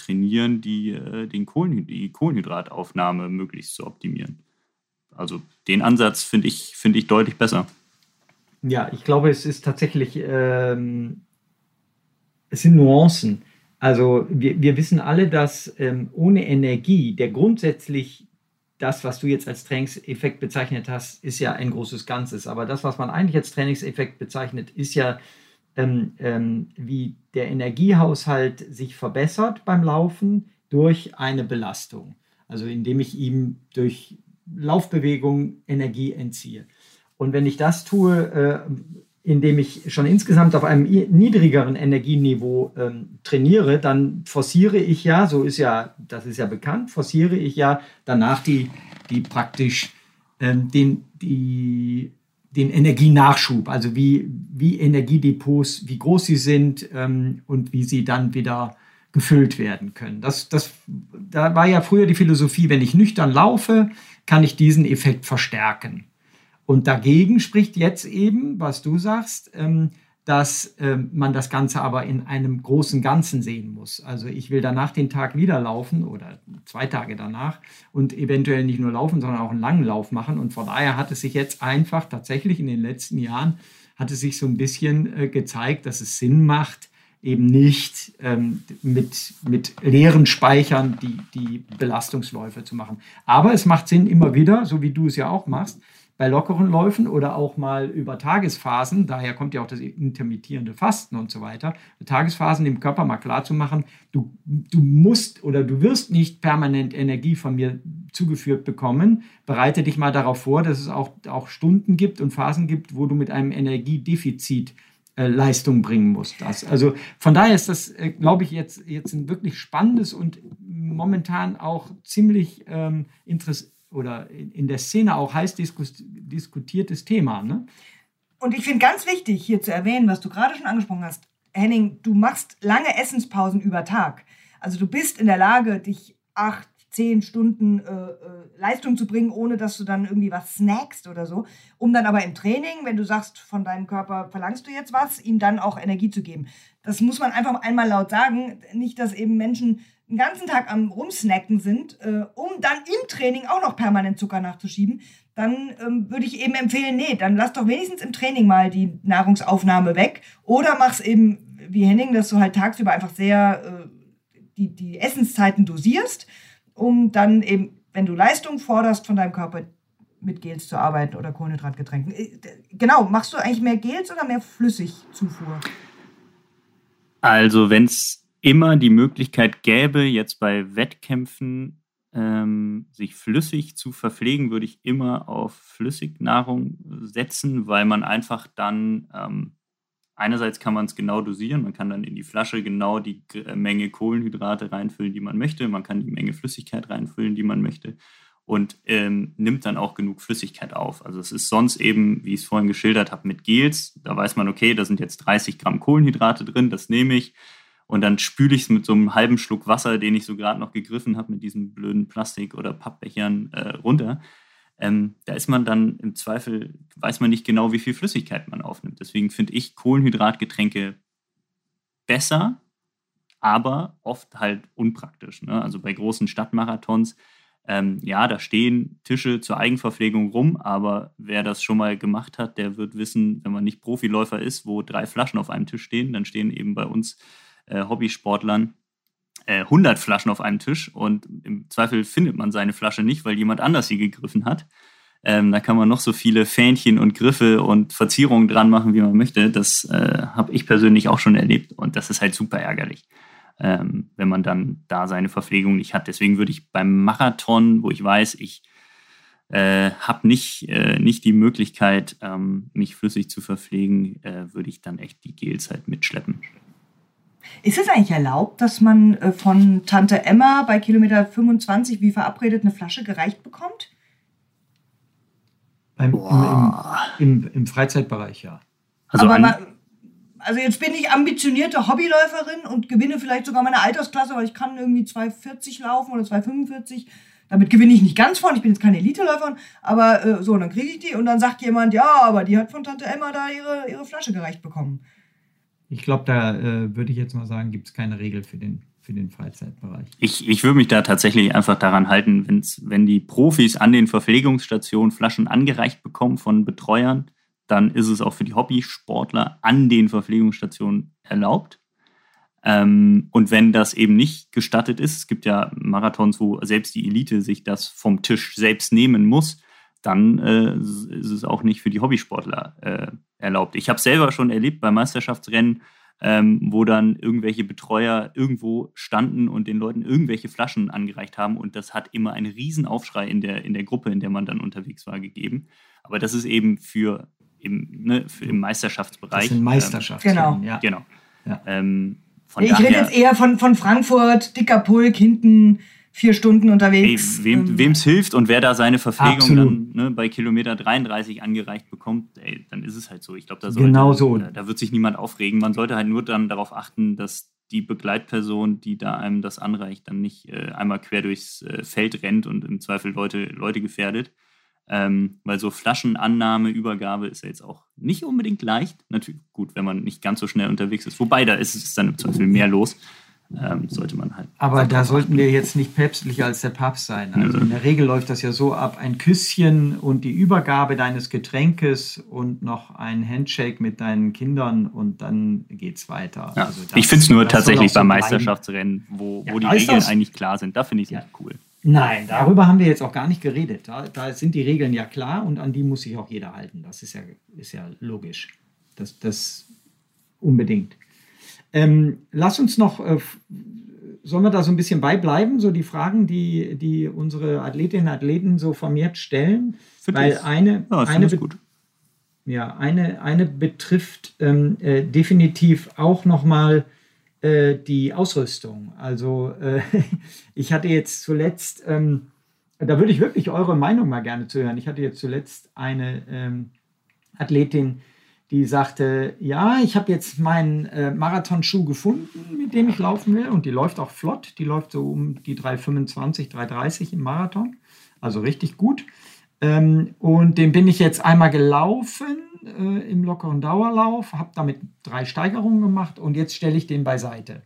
trainieren, die, äh, den Kohlenhyd die Kohlenhydrataufnahme möglichst zu optimieren. Also den Ansatz finde ich, find ich deutlich besser. Ja, ich glaube, es ist tatsächlich, ähm, es sind Nuancen. Also wir, wir wissen alle, dass ähm, ohne Energie, der grundsätzlich das, was du jetzt als Trainingseffekt bezeichnet hast, ist ja ein großes Ganzes. Aber das, was man eigentlich als Trainingseffekt bezeichnet, ist ja, ähm, ähm, wie der Energiehaushalt sich verbessert beim Laufen durch eine Belastung. Also indem ich ihm durch Laufbewegung Energie entziehe. Und wenn ich das tue, äh, indem ich schon insgesamt auf einem niedrigeren Energieniveau ähm, trainiere, dann forciere ich ja, so ist ja, das ist ja bekannt, forciere ich ja danach die, die praktisch ähm, den, die, den Energienachschub, also wie, wie Energiedepots, wie groß sie sind ähm, und wie sie dann wieder gefüllt werden können. Das, das, da war ja früher die Philosophie, wenn ich nüchtern laufe, kann ich diesen Effekt verstärken. Und dagegen spricht jetzt eben, was du sagst, ähm, dass ähm, man das Ganze aber in einem großen Ganzen sehen muss. Also ich will danach den Tag wieder laufen oder zwei Tage danach und eventuell nicht nur laufen, sondern auch einen langen Lauf machen. Und von daher hat es sich jetzt einfach tatsächlich in den letzten Jahren, hat es sich so ein bisschen äh, gezeigt, dass es Sinn macht, eben nicht ähm, mit, mit leeren Speichern die, die Belastungsläufe zu machen. Aber es macht Sinn immer wieder, so wie du es ja auch machst, bei lockeren Läufen oder auch mal über Tagesphasen, daher kommt ja auch das intermittierende Fasten und so weiter, Tagesphasen dem Körper mal klar zu machen, du, du musst oder du wirst nicht permanent Energie von mir zugeführt bekommen. Bereite dich mal darauf vor, dass es auch, auch Stunden gibt und Phasen gibt, wo du mit einem Energiedefizit äh, Leistung bringen musst. Das. Also von daher ist das, äh, glaube ich, jetzt, jetzt ein wirklich spannendes und momentan auch ziemlich ähm, interessantes oder in der Szene auch heiß diskutiertes Thema. Ne? Und ich finde ganz wichtig hier zu erwähnen, was du gerade schon angesprochen hast, Henning, du machst lange Essenspausen über Tag. Also du bist in der Lage, dich acht, zehn Stunden äh, äh, Leistung zu bringen, ohne dass du dann irgendwie was snackst oder so, um dann aber im Training, wenn du sagst, von deinem Körper verlangst du jetzt was, ihm dann auch Energie zu geben. Das muss man einfach einmal laut sagen. Nicht, dass eben Menschen den ganzen Tag am Rumsnacken sind, äh, um dann im Training auch noch permanent Zucker nachzuschieben, dann ähm, würde ich eben empfehlen, nee, dann lass doch wenigstens im Training mal die Nahrungsaufnahme weg oder mach's eben wie Henning, dass du halt tagsüber einfach sehr äh, die, die Essenszeiten dosierst, um dann eben, wenn du Leistung forderst von deinem Körper, mit Gels zu arbeiten oder Kohlenhydratgetränken. Äh, genau, machst du eigentlich mehr Gels oder mehr Flüssigzufuhr? Also, wenn es immer die Möglichkeit gäbe, jetzt bei Wettkämpfen ähm, sich flüssig zu verpflegen, würde ich immer auf Flüssignahrung setzen, weil man einfach dann ähm, einerseits kann man es genau dosieren, man kann dann in die Flasche genau die äh, Menge Kohlenhydrate reinfüllen, die man möchte, man kann die Menge Flüssigkeit reinfüllen, die man möchte und ähm, nimmt dann auch genug Flüssigkeit auf. Also es ist sonst eben, wie ich es vorhin geschildert habe, mit Gels, da weiß man, okay, da sind jetzt 30 Gramm Kohlenhydrate drin, das nehme ich und dann spüle ich es mit so einem halben Schluck Wasser, den ich so gerade noch gegriffen habe, mit diesen blöden Plastik- oder Pappbechern äh, runter. Ähm, da ist man dann im Zweifel, weiß man nicht genau, wie viel Flüssigkeit man aufnimmt. Deswegen finde ich Kohlenhydratgetränke besser, aber oft halt unpraktisch. Ne? Also bei großen Stadtmarathons, ähm, ja, da stehen Tische zur Eigenverpflegung rum, aber wer das schon mal gemacht hat, der wird wissen, wenn man nicht Profiläufer ist, wo drei Flaschen auf einem Tisch stehen, dann stehen eben bei uns äh, Hobbysportlern äh, 100 Flaschen auf einem Tisch und im Zweifel findet man seine Flasche nicht, weil jemand anders sie gegriffen hat. Ähm, da kann man noch so viele Fähnchen und Griffe und Verzierungen dran machen, wie man möchte. Das äh, habe ich persönlich auch schon erlebt und das ist halt super ärgerlich, ähm, wenn man dann da seine Verpflegung nicht hat. Deswegen würde ich beim Marathon, wo ich weiß, ich äh, habe nicht, äh, nicht die Möglichkeit, ähm, mich flüssig zu verpflegen, äh, würde ich dann echt die Gels halt mitschleppen. Ist es eigentlich erlaubt, dass man äh, von Tante Emma bei Kilometer 25 wie verabredet eine Flasche gereicht bekommt? Im, im, im, Im, Freizeitbereich, ja. Also, mal, also jetzt bin ich ambitionierte Hobbyläuferin und gewinne vielleicht sogar meine Altersklasse, weil ich kann irgendwie 2,40 laufen oder 2,45. Damit gewinne ich nicht ganz von, ich bin jetzt keine Eliteläuferin, aber äh, so, dann kriege ich die und dann sagt jemand, ja, aber die hat von Tante Emma da ihre, ihre Flasche gereicht bekommen. Ich glaube, da äh, würde ich jetzt mal sagen, gibt es keine Regel für den, für den Freizeitbereich. Ich, ich würde mich da tatsächlich einfach daran halten, wenn's, wenn die Profis an den Verpflegungsstationen Flaschen angereicht bekommen von Betreuern, dann ist es auch für die Hobbysportler an den Verpflegungsstationen erlaubt. Ähm, und wenn das eben nicht gestattet ist, es gibt ja Marathons, wo selbst die Elite sich das vom Tisch selbst nehmen muss, dann äh, ist es auch nicht für die Hobbysportler äh, erlaubt. Ich habe selber schon erlebt bei Meisterschaftsrennen, ähm, wo dann irgendwelche Betreuer irgendwo standen und den Leuten irgendwelche Flaschen angereicht haben. Und das hat immer einen Riesenaufschrei in der, in der Gruppe, in der man dann unterwegs war, gegeben. Aber das ist eben für im, ne, für im Meisterschaftsbereich. Das sind Meisterschaften. Ähm, genau. Ja. genau. Ja. Ähm, ich rede jetzt eher von, von Frankfurt, dicker Pulk, hinten vier Stunden unterwegs. Ey, wem es ähm, hilft und wer da seine Verpflegung dann ne, bei Kilometer 33 angereicht bekommt, ey, dann ist es halt so. Ich glaube, da, genau so. da, da wird sich niemand aufregen. Man sollte halt nur dann darauf achten, dass die Begleitperson, die da einem das anreicht, dann nicht äh, einmal quer durchs äh, Feld rennt und im Zweifel Leute, Leute gefährdet. Ähm, weil so Flaschenannahme, Übergabe ist ja jetzt auch nicht unbedingt leicht. Natürlich gut, wenn man nicht ganz so schnell unterwegs ist. Wobei, da ist es dann im Zweifel mehr los ähm, sollte man halt. Aber da sollten wir jetzt nicht päpstlicher als der Papst sein. Also in der Regel läuft das ja so ab: ein Küsschen und die Übergabe deines Getränkes und noch ein Handshake mit deinen Kindern und dann geht's weiter. Ja. Also das, ich finde es nur tatsächlich beim so Meisterschaftsrennen, wo, ja, wo die Regeln eigentlich klar sind. Da finde ich es ja. cool. Nein, darüber haben wir jetzt auch gar nicht geredet. Da, da, sind die Regeln ja klar und an die muss sich auch jeder halten. Das ist ja, ist ja logisch. Das, das unbedingt. Ähm, lass uns noch, äh, sollen wir da so ein bisschen beibleiben, so die Fragen, die, die unsere Athletinnen und Athleten so vermehrt stellen? Find Weil eine, ja, eine, gut. Ja, eine, eine betrifft ähm, äh, definitiv auch nochmal äh, die Ausrüstung. Also äh, ich hatte jetzt zuletzt, ähm, da würde ich wirklich eure Meinung mal gerne zuhören. Ich hatte jetzt zuletzt eine ähm, Athletin, die sagte, ja, ich habe jetzt meinen äh, Marathonschuh gefunden, mit dem ich laufen will. Und die läuft auch flott. Die läuft so um die 3,25, 3,30 im Marathon. Also richtig gut. Ähm, und den bin ich jetzt einmal gelaufen äh, im lockeren Dauerlauf, habe damit drei Steigerungen gemacht und jetzt stelle ich den beiseite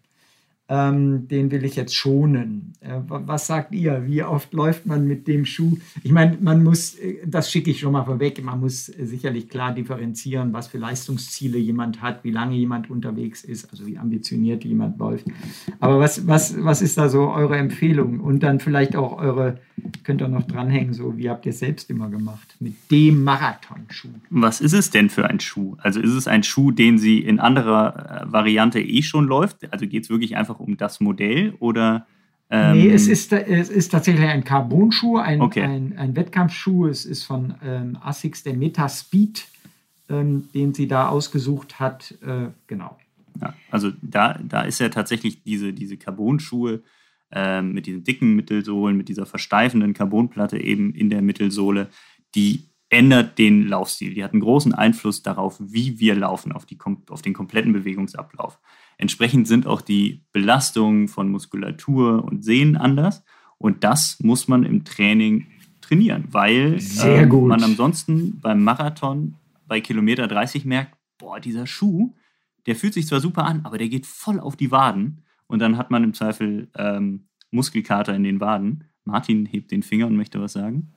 ähm, den will ich jetzt schonen. Äh, was sagt ihr? Wie oft läuft man mit dem Schuh? Ich meine, man muss, äh, das schicke ich schon mal vorweg, man muss äh, sicherlich klar differenzieren, was für Leistungsziele jemand hat, wie lange jemand unterwegs ist, also wie ambitioniert jemand läuft. Aber was, was, was ist da so eure Empfehlung? Und dann vielleicht auch eure, könnt ihr noch dranhängen, so wie habt ihr es selbst immer gemacht mit dem Marathonschuh? Was ist es denn für ein Schuh? Also ist es ein Schuh, den sie in anderer Variante eh schon läuft? Also geht es wirklich einfach einfach um das Modell oder Ähm, nee, es ist, es ist tatsächlich ein Carbon-Schuh, ein, okay. ein, ein Wettkampfschuh. Es ist von ähm, ASICS der Metaspeed, ähm, den sie da ausgesucht hat. Äh, genau. Ja, also da, da ist ja tatsächlich diese, diese Carbon-Schuhe äh, mit diesen dicken Mittelsohlen, mit dieser versteifenden Carbonplatte eben in der Mittelsohle, die ändert den Laufstil. Die hat einen großen Einfluss darauf, wie wir laufen, auf, die, auf den kompletten Bewegungsablauf. Entsprechend sind auch die Belastungen von Muskulatur und Sehnen anders. Und das muss man im Training trainieren, weil äh, man ansonsten beim Marathon bei Kilometer 30 merkt, boah, dieser Schuh, der fühlt sich zwar super an, aber der geht voll auf die Waden. Und dann hat man im Zweifel ähm, Muskelkater in den Waden. Martin hebt den Finger und möchte was sagen.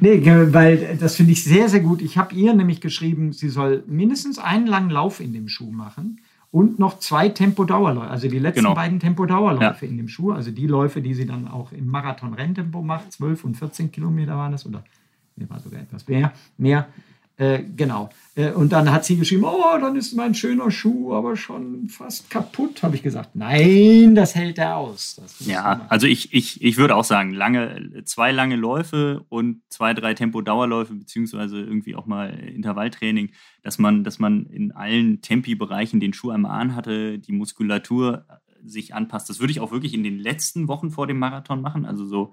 Nee, weil das finde ich sehr, sehr gut. Ich habe ihr nämlich geschrieben, sie soll mindestens einen langen Lauf in dem Schuh machen und noch zwei Tempodauerläufe, also die letzten genau. beiden Tempodauerläufe ja. in dem Schuh, also die Läufe, die sie dann auch im Marathon-Renntempo macht, 12 und 14 Kilometer waren das, oder mir war sogar etwas mehr, mehr äh, genau. Äh, und dann hat sie geschrieben, oh, dann ist mein schöner Schuh aber schon fast kaputt. Habe ich gesagt, nein, das hält er aus. ja, also ich, ich, ich würde auch sagen, lange, zwei lange Läufe und zwei, drei Tempo-Dauerläufe, beziehungsweise irgendwie auch mal Intervalltraining, dass man, dass man in allen Tempi-Bereichen den Schuh einmal anhatte, die Muskulatur sich anpasst. Das würde ich auch wirklich in den letzten Wochen vor dem Marathon machen, also so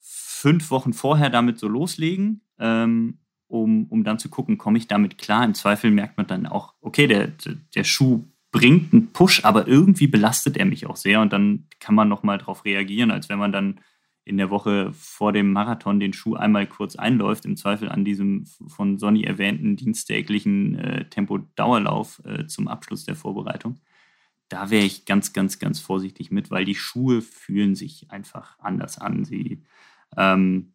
fünf Wochen vorher damit so loslegen. Ähm, um, um dann zu gucken, komme ich damit klar. Im Zweifel merkt man dann auch, okay, der, der Schuh bringt einen Push, aber irgendwie belastet er mich auch sehr und dann kann man nochmal darauf reagieren, als wenn man dann in der Woche vor dem Marathon den Schuh einmal kurz einläuft, im Zweifel an diesem von Sonny erwähnten dienstäglichen äh, Tempo-Dauerlauf äh, zum Abschluss der Vorbereitung. Da wäre ich ganz, ganz, ganz vorsichtig mit, weil die Schuhe fühlen sich einfach anders an. Sie ähm,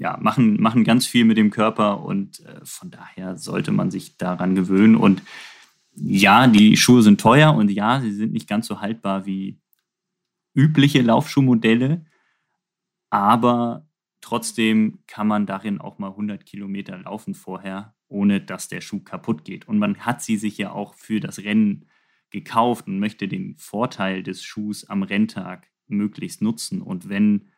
ja, machen, machen ganz viel mit dem Körper und äh, von daher sollte man sich daran gewöhnen. Und ja, die Schuhe sind teuer und ja, sie sind nicht ganz so haltbar wie übliche Laufschuhmodelle, aber trotzdem kann man darin auch mal 100 Kilometer laufen vorher, ohne dass der Schuh kaputt geht. Und man hat sie sich ja auch für das Rennen gekauft und möchte den Vorteil des Schuhs am Renntag möglichst nutzen. Und wenn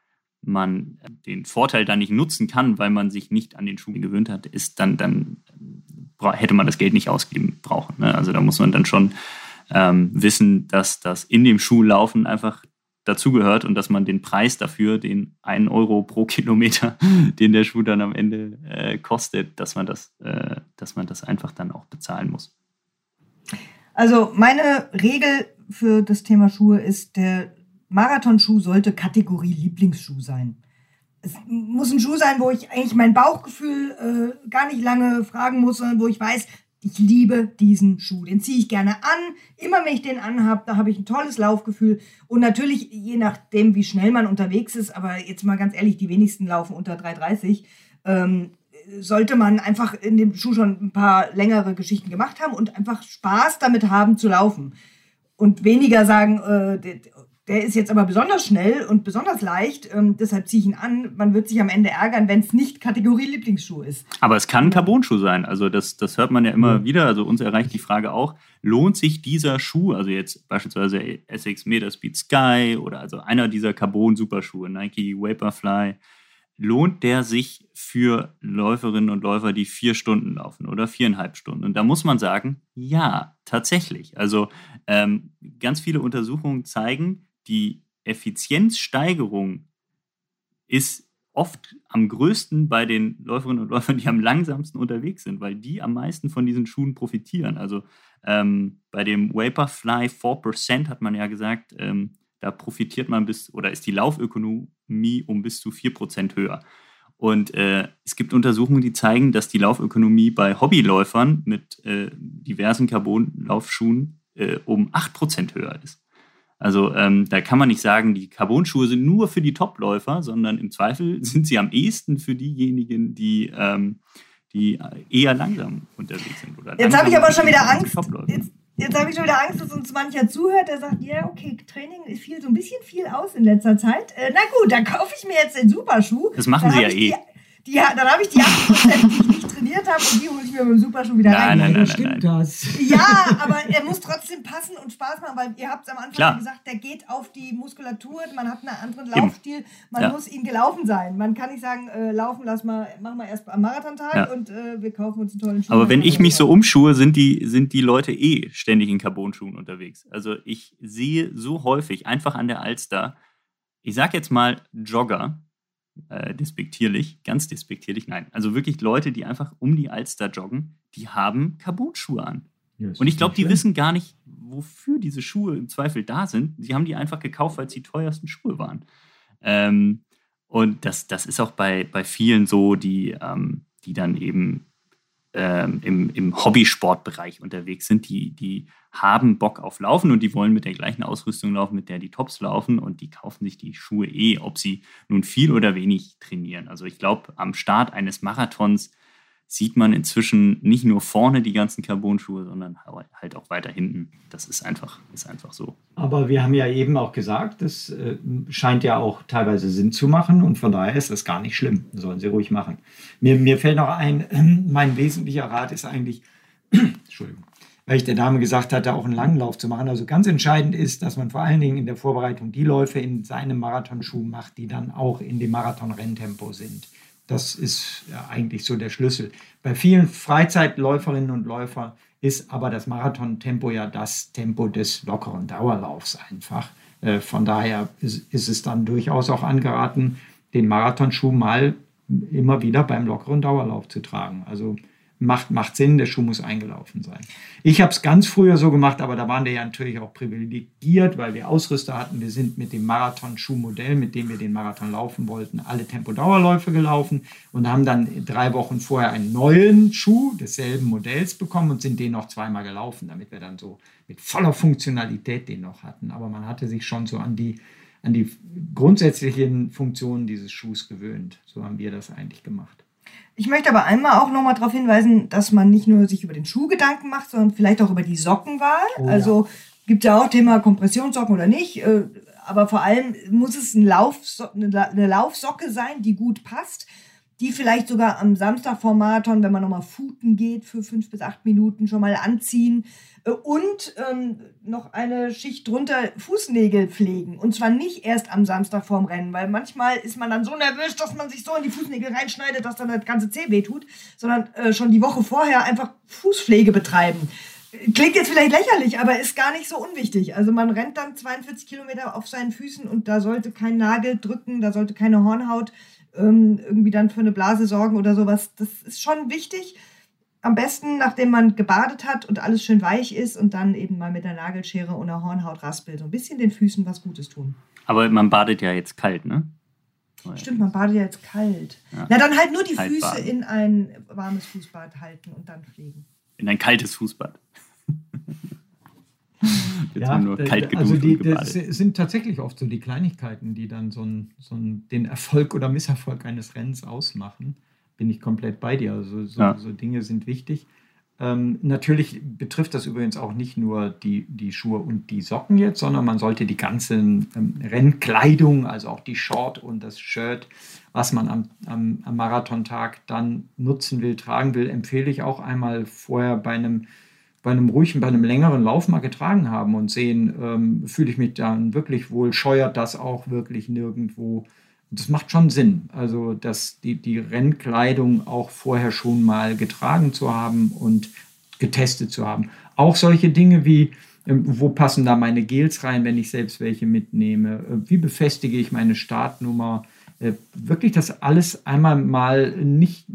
man den Vorteil dann nicht nutzen kann, weil man sich nicht an den Schuh gewöhnt hat, ist dann, dann hätte man das Geld nicht ausgeben brauchen. Ne? Also da muss man dann schon ähm, wissen, dass das in dem Schuhlaufen einfach dazugehört und dass man den Preis dafür, den 1 Euro pro Kilometer, den der Schuh dann am Ende äh, kostet, dass man, das, äh, dass man das einfach dann auch bezahlen muss. Also meine Regel für das Thema Schuhe ist, der Marathonschuh sollte Kategorie Lieblingsschuh sein. Es muss ein Schuh sein, wo ich eigentlich mein Bauchgefühl äh, gar nicht lange fragen muss, sondern wo ich weiß, ich liebe diesen Schuh. Den ziehe ich gerne an. Immer wenn ich den anhabe, da habe ich ein tolles Laufgefühl. Und natürlich, je nachdem, wie schnell man unterwegs ist, aber jetzt mal ganz ehrlich, die wenigsten laufen unter 3,30, ähm, sollte man einfach in dem Schuh schon ein paar längere Geschichten gemacht haben und einfach Spaß damit haben zu laufen. Und weniger sagen, äh, der ist jetzt aber besonders schnell und besonders leicht, ähm, deshalb ziehe ich ihn an. Man wird sich am Ende ärgern, wenn es nicht Kategorie Lieblingsschuh ist. Aber es kann ein Carbon-Schuh sein. Also das, das hört man ja immer mhm. wieder. Also uns erreicht die Frage auch, lohnt sich dieser Schuh, also jetzt beispielsweise SX Metaspeed Sky oder also einer dieser Carbon-Superschuhe, Nike Vaporfly, lohnt der sich für Läuferinnen und Läufer, die vier Stunden laufen oder viereinhalb Stunden? Und da muss man sagen, ja, tatsächlich. Also ähm, ganz viele Untersuchungen zeigen, die Effizienzsteigerung ist oft am größten bei den Läuferinnen und Läufern, die am langsamsten unterwegs sind, weil die am meisten von diesen Schuhen profitieren. Also ähm, bei dem Vaporfly 4% hat man ja gesagt, ähm, da profitiert man bis oder ist die Laufökonomie um bis zu 4% höher. Und äh, es gibt Untersuchungen, die zeigen, dass die Laufökonomie bei Hobbyläufern mit äh, diversen Carbon-Laufschuhen äh, um 8% höher ist. Also ähm, da kann man nicht sagen, die Carbon-Schuhe sind nur für die Topläufer, sondern im Zweifel sind sie am ehesten für diejenigen, die, ähm, die eher langsam unterwegs sind. jetzt habe ich aber schon wieder Angst. Jetzt, jetzt habe ich schon wieder Angst, dass uns mancher zuhört, der sagt, ja, okay, Training fiel so ein bisschen viel aus in letzter Zeit. Äh, na gut, dann kaufe ich mir jetzt den Superschuh. Das machen dann sie ja eh. Die, die, dann habe ich die 8%, die ich nicht probiert habe und die hole ich mir mit dem Superschuh wieder Nein, rein. nein, nein, Stimmt nein. das? Ja, aber er muss trotzdem passen und Spaß machen, weil ihr habt es am Anfang Klar. gesagt, der geht auf die Muskulatur, man hat einen anderen Laufstil, man Ja. muss ihn gelaufen sein. Man kann nicht sagen, äh, laufen, lass mal, machen wir erst am Marathontag Ja. und äh, wir kaufen uns einen tollen Schuh. Aber wenn Dann ich mich so umschuhe, sind die, sind die Leute eh ständig in Carbon-Schuhen unterwegs. Also ich sehe so häufig einfach an der Alster, ich sag jetzt mal Jogger, äh, despektierlich, ganz despektierlich, nein. Also wirklich Leute, die einfach um die Alster joggen, die haben Carbon-Schuhe an. Und ich glaube, die wissen gar nicht, wofür diese Schuhe im Zweifel da sind. Sie haben die einfach gekauft, weil es die teuersten Schuhe waren. Ähm, und das, das ist auch bei, bei vielen so, die, ähm, die dann eben ähm, im, im Hobbysportbereich unterwegs sind, die, die haben Bock auf Laufen und die wollen mit der gleichen Ausrüstung laufen, mit der die Tops laufen und die kaufen sich die Schuhe eh, ob sie nun viel oder wenig trainieren. Also ich glaube, am Start eines Marathons sieht man inzwischen nicht nur vorne die ganzen Carbon-Schuhe, sondern halt auch weiter hinten. Das ist einfach, ist einfach so. Aber wir haben ja eben auch gesagt, das äh, scheint ja auch teilweise Sinn zu machen und von daher ist das gar nicht schlimm. Sollen sie ruhig machen. Mir, mir fällt noch ein, mein wesentlicher Rat ist eigentlich, Entschuldigung, weil ich der Dame gesagt hatte, auch einen langen Lauf zu machen. Also ganz entscheidend ist, dass man vor allen Dingen in der Vorbereitung die Läufe in seinem Marathonschuh macht, die dann auch in dem Marathon-Renntempo sind. Das ist ja eigentlich so der Schlüssel. Bei vielen Freizeitläuferinnen und Läufern ist aber das Marathontempo ja das Tempo des lockeren Dauerlaufs einfach. Äh, Von daher ist, es dann durchaus auch angeraten, den Marathonschuh mal immer wieder beim lockeren Dauerlauf zu tragen. Also macht, macht Sinn, der Schuh muss eingelaufen sein. Ich habe es ganz früher so gemacht, aber da waren wir ja natürlich auch privilegiert, weil wir Ausrüster hatten. Wir sind mit dem Marathon-Schuhmodell, mit dem wir den Marathon laufen wollten, alle Tempo-Dauerläufe gelaufen und haben dann drei Wochen vorher einen neuen Schuh desselben Modells bekommen und sind den noch zweimal gelaufen, damit wir dann so mit voller Funktionalität den noch hatten. Aber man hatte sich schon so an die, an die grundsätzlichen Funktionen dieses Schuhs gewöhnt. So haben wir das eigentlich gemacht. Ich möchte aber einmal auch nochmal darauf hinweisen, dass man nicht nur sich über den Schuh Gedanken macht, sondern vielleicht auch über die Sockenwahl. Oh ja. also gibt ja auch Thema Kompressionssocken oder nicht. äh, Aber vor allem muss es ein Laufso eine La- eine Laufsocke sein, die gut passt. Die vielleicht sogar am Samstag vor Marathon, wenn man nochmal footen geht, für fünf bis acht Minuten schon mal anziehen. Und ähm, noch eine Schicht drunter Fußnägel pflegen. Und zwar nicht erst am Samstag vorm Rennen, weil manchmal ist man dann so nervös, dass man sich so in die Fußnägel reinschneidet, dass dann das ganze Zeh wehtut, sondern äh, schon die Woche vorher einfach Fußpflege betreiben. Klingt jetzt vielleicht lächerlich, aber ist gar nicht so unwichtig. Also man rennt dann 42 Kilometer auf seinen Füßen und da sollte kein Nagel drücken, da sollte keine Hornhaut ähm, irgendwie dann für eine Blase sorgen oder sowas. Das ist schon wichtig. Am besten, nachdem man gebadet hat und alles schön weich ist und dann eben mal mit der Nagelschere und der Hornhaut raspelt. So ein bisschen den Füßen was Gutes tun. Aber man badet ja jetzt kalt, ne? Stimmt, man badet ja jetzt kalt. Ja. Na, dann halt nur die Kalt Füße baden. in ein warmes Fußbad halten und dann pflegen. In ein kaltes Fußbad. Jetzt Ja, nur kalt also die, und das sind tatsächlich oft so die Kleinigkeiten, die dann so, ein, so ein, den Erfolg oder Misserfolg eines Rennens ausmachen. Bin ich komplett bei dir. Also so, Ja. so Dinge sind wichtig. Ähm, natürlich betrifft das übrigens auch nicht nur die, die Schuhe und die Socken jetzt, sondern man sollte die ganze ähm, Rennkleidung, also auch die Short und das Shirt, was man am, am, am Marathontag dann nutzen will, tragen will, empfehle ich auch einmal vorher bei einem bei einem ruhigen, bei einem längeren Lauf mal getragen haben und sehen, ähm, fühle ich mich dann wirklich wohl, scheuert das auch wirklich nirgendwo. Das macht schon Sinn. Also, dass die, die Rennkleidung auch vorher schon mal getragen zu haben und getestet zu haben. Auch solche Dinge wie, ähm, wo passen da meine Gels rein, wenn ich selbst welche mitnehme? Äh, Wie befestige ich meine Startnummer? Äh, Wirklich das alles einmal mal nicht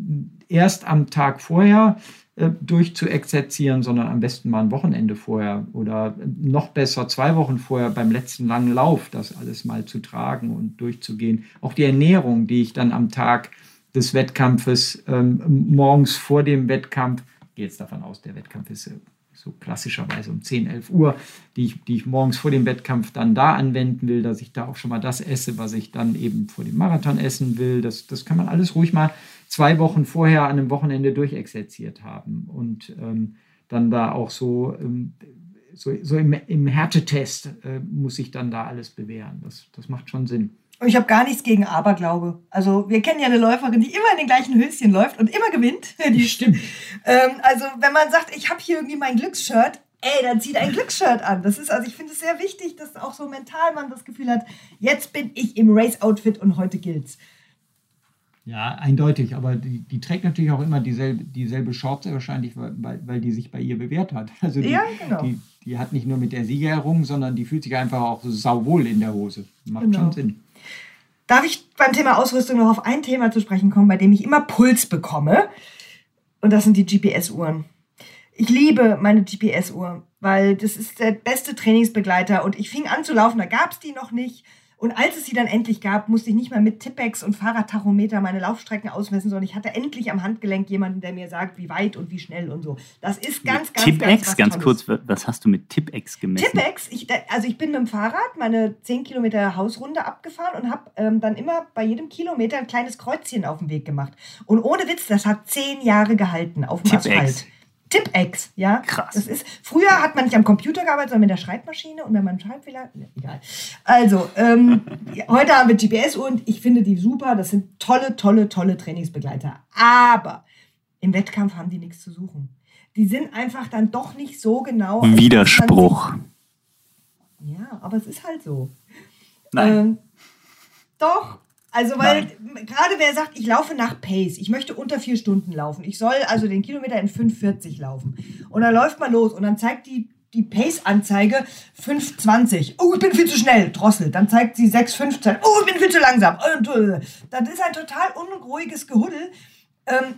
erst am Tag vorher äh, durchzuexerzieren, sondern am besten mal ein Wochenende vorher oder noch besser zwei Wochen vorher beim letzten langen Lauf das alles mal zu tragen und durchzugehen. Auch die Ernährung, die ich dann am Tag des Wettkampfes ähm, morgens vor dem Wettkampf, gehe jetzt davon aus, der Wettkampf ist äh, so klassischerweise um 10, 11 Uhr, die ich, die ich morgens vor dem Wettkampf dann da anwenden will, dass ich da auch schon mal das esse, was ich dann eben vor dem Marathon essen will. Das, das kann man alles ruhig mal zwei Wochen vorher an einem Wochenende durchexerziert haben und ähm, dann da auch so, ähm, so, so im, im Härtetest äh, muss ich dann da alles bewähren. Das, das macht schon Sinn. Und ich habe gar nichts gegen Aberglaube. Also wir kennen ja eine Läuferin, die immer in den gleichen Höschen läuft und immer gewinnt. Die stimmt. ähm, also wenn man sagt, ich habe hier irgendwie mein Glücksshirt, ey, dann zieht ein Glücksshirt an. Das ist, also ich finde es sehr wichtig, dass auch so mental man das Gefühl hat, jetzt bin ich im Race-Outfit und heute gilt's. Ja, eindeutig, aber die, die trägt natürlich auch immer dieselbe, dieselbe Shorts wahrscheinlich, weil, weil die sich bei ihr bewährt hat. Also die, ja, genau. die, die hat nicht nur mit der Sieger errungen, sondern die fühlt sich einfach auch sauwohl in der Hose. Macht genau. schon Sinn. Darf ich beim Thema Ausrüstung noch auf ein Thema zu sprechen kommen, bei dem ich immer Puls bekomme? Und das sind die GPS-Uhren. Ich liebe meine GPS-Uhr, weil das ist der beste Trainingsbegleiter. Und ich fing an zu laufen, da gab es die noch nicht. Und als es sie dann endlich gab, musste ich nicht mehr mit Tippex und Fahrradtachometer meine Laufstrecken ausmessen, sondern ich hatte endlich am Handgelenk jemanden, der mir sagt, wie weit und wie schnell und so. Das ist ganz, ganz, Tippex, ganz, ganz kurz, was hast du mit Tippex gemessen? Tippex, ich, also ich bin mit dem Fahrrad meine 10 Kilometer Hausrunde abgefahren und habe ähm, dann immer bei jedem Kilometer ein kleines Kreuzchen auf dem Weg gemacht. Und ohne Witz, das hat zehn Jahre gehalten auf dem Tippex. Asphalt. Tipex, ja. Krass. Das ist, früher hat man nicht am Computer gearbeitet, sondern mit der Schreibmaschine und wenn man einen Schreibfehler, ne, egal. Also, ähm, heute haben wir GPS und ich finde die super. Das sind tolle, tolle, tolle Trainingsbegleiter. Aber im Wettkampf haben die nichts zu suchen. Die sind einfach dann doch nicht so genau. Widerspruch. Ja, aber es ist halt so. Nein. Ähm, doch, also, weil gerade wer sagt, ich laufe nach Pace, ich möchte unter vier Stunden laufen, ich soll also den Kilometer in 5,40 laufen. Und dann läuft man los und dann zeigt die, die Pace-Anzeige 5,20. Oh, ich bin viel zu schnell, drosselt. Dann zeigt sie 6,15. Oh, ich bin viel zu langsam. Das ist ein total unruhiges Gehuddel. Ähm,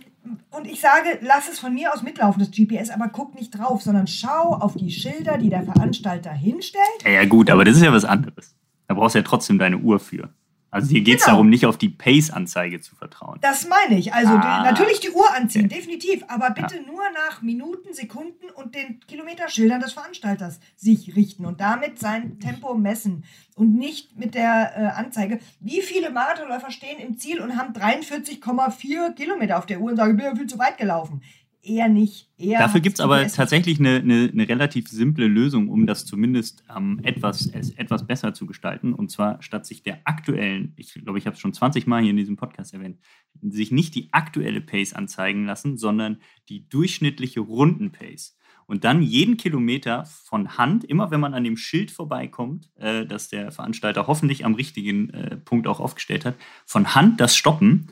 und ich sage, lass es von mir aus mitlaufen, das GPS, aber guck nicht drauf, sondern schau auf die Schilder, die der Veranstalter hinstellt. Ja, ja gut, aber das ist ja was anderes. Da brauchst du ja trotzdem deine Uhr für. Also hier geht es genau. darum, nicht auf die Pace-Anzeige zu vertrauen. Das meine ich. Also ah, die, natürlich die Uhr anziehen, okay. definitiv. Aber bitte ja. nur nach Minuten, Sekunden und den Kilometerschildern des Veranstalters sich richten und damit sein Tempo messen. Und nicht mit der äh, Anzeige. Wie viele Marathonläufer stehen im Ziel und haben 43,4 Kilometer auf der Uhr und sagen, ich bin ja viel zu weit gelaufen eher nicht. Eher Dafür gibt es aber tatsächlich eine, eine, eine, relativ simple Lösung, um das zumindest ähm, etwas, etwas besser zu gestalten. Und zwar statt sich der aktuellen, ich glaube, ich habe es schon 20 Mal hier in diesem Podcast erwähnt, sich nicht die aktuelle Pace anzeigen lassen, sondern die durchschnittliche Rundenpace. Und dann jeden Kilometer von Hand, immer wenn man an dem Schild vorbeikommt, äh, das der Veranstalter hoffentlich am richtigen äh, Punkt auch aufgestellt hat, von Hand das stoppen.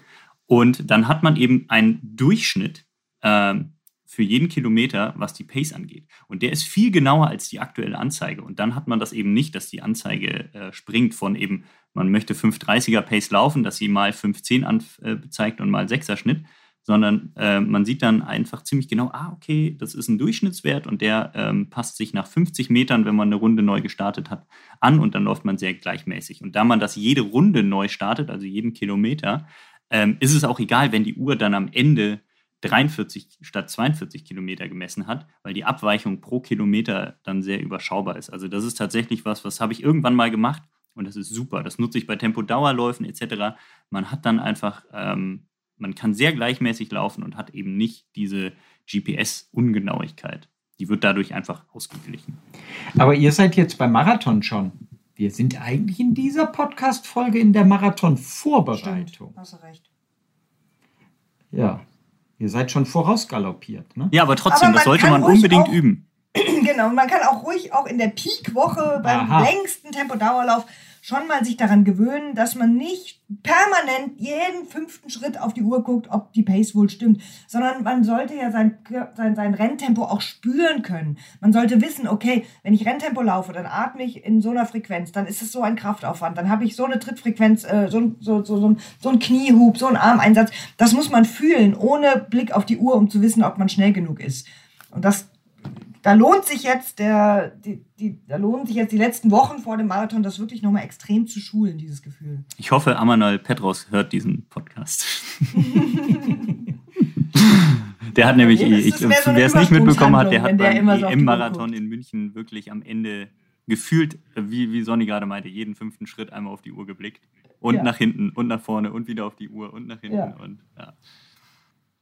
Und dann hat man eben einen Durchschnitt ähm, für jeden Kilometer, was die Pace angeht. Und der ist viel genauer als die aktuelle Anzeige. Und dann hat man das eben nicht, dass die Anzeige äh, springt von eben, man möchte 5,30er Pace laufen, dass sie mal 5,10 anzeigt äh, und mal 6er Schnitt, sondern äh, man sieht dann einfach ziemlich genau, ah, okay, das ist ein Durchschnittswert und der ähm, passt sich nach 50 Metern, wenn man eine Runde neu gestartet hat, an und dann läuft man sehr gleichmäßig. Und da man das jede Runde neu startet, also jeden Kilometer, ähm, ist es auch egal, wenn die Uhr dann am Ende 43 statt 42 Kilometer gemessen hat, weil die Abweichung pro Kilometer dann sehr überschaubar ist. Also das ist tatsächlich was, was habe ich irgendwann mal gemacht und das ist super. Das nutze ich bei Tempo-Dauerläufen etc. Man hat dann einfach, ähm, man kann sehr gleichmäßig laufen und hat eben nicht diese GPS-Ungenauigkeit. Die wird dadurch einfach ausgeglichen. Aber ihr seid jetzt beim Marathon schon. Wir sind eigentlich in dieser Podcast-Folge in der Marathon-Vorbereitung. Hast du recht. Ja, Ihr seid schon vorausgaloppiert, ne? Ja, aber trotzdem, aber das sollte man unbedingt auch, üben. Genau, man kann auch ruhig auch in der Peak-Woche beim Aha. längsten Tempodauerlauf schon mal sich daran gewöhnen, dass man nicht permanent jeden fünften Schritt auf die Uhr guckt, ob die Pace wohl stimmt, sondern man sollte ja sein, sein, sein Renntempo auch spüren können. Man sollte wissen, okay, wenn ich Renntempo laufe, dann atme ich in so einer Frequenz, dann ist es so ein Kraftaufwand, dann habe ich so eine Trittfrequenz, äh, so, so, so, so, so ein Kniehub, so ein Armeinsatz. Das muss man fühlen, ohne Blick auf die Uhr, um zu wissen, ob man schnell genug ist. Und das da lohnt sich jetzt der, die, die, da lohnen sich jetzt die letzten Wochen vor dem Marathon, das wirklich nochmal extrem zu schulen, dieses Gefühl. Ich hoffe, Amanal Petros hört diesen Podcast. der hat nämlich, nee, ich, so wer es nicht mitbekommen hat, der hat der beim EM-Marathon in München wirklich am Ende gefühlt, wie, wie Sonny gerade meinte, jeden fünften Schritt einmal auf die Uhr geblickt. Und ja. nach hinten und nach vorne und wieder auf die Uhr und nach hinten. Ja. Und, ja.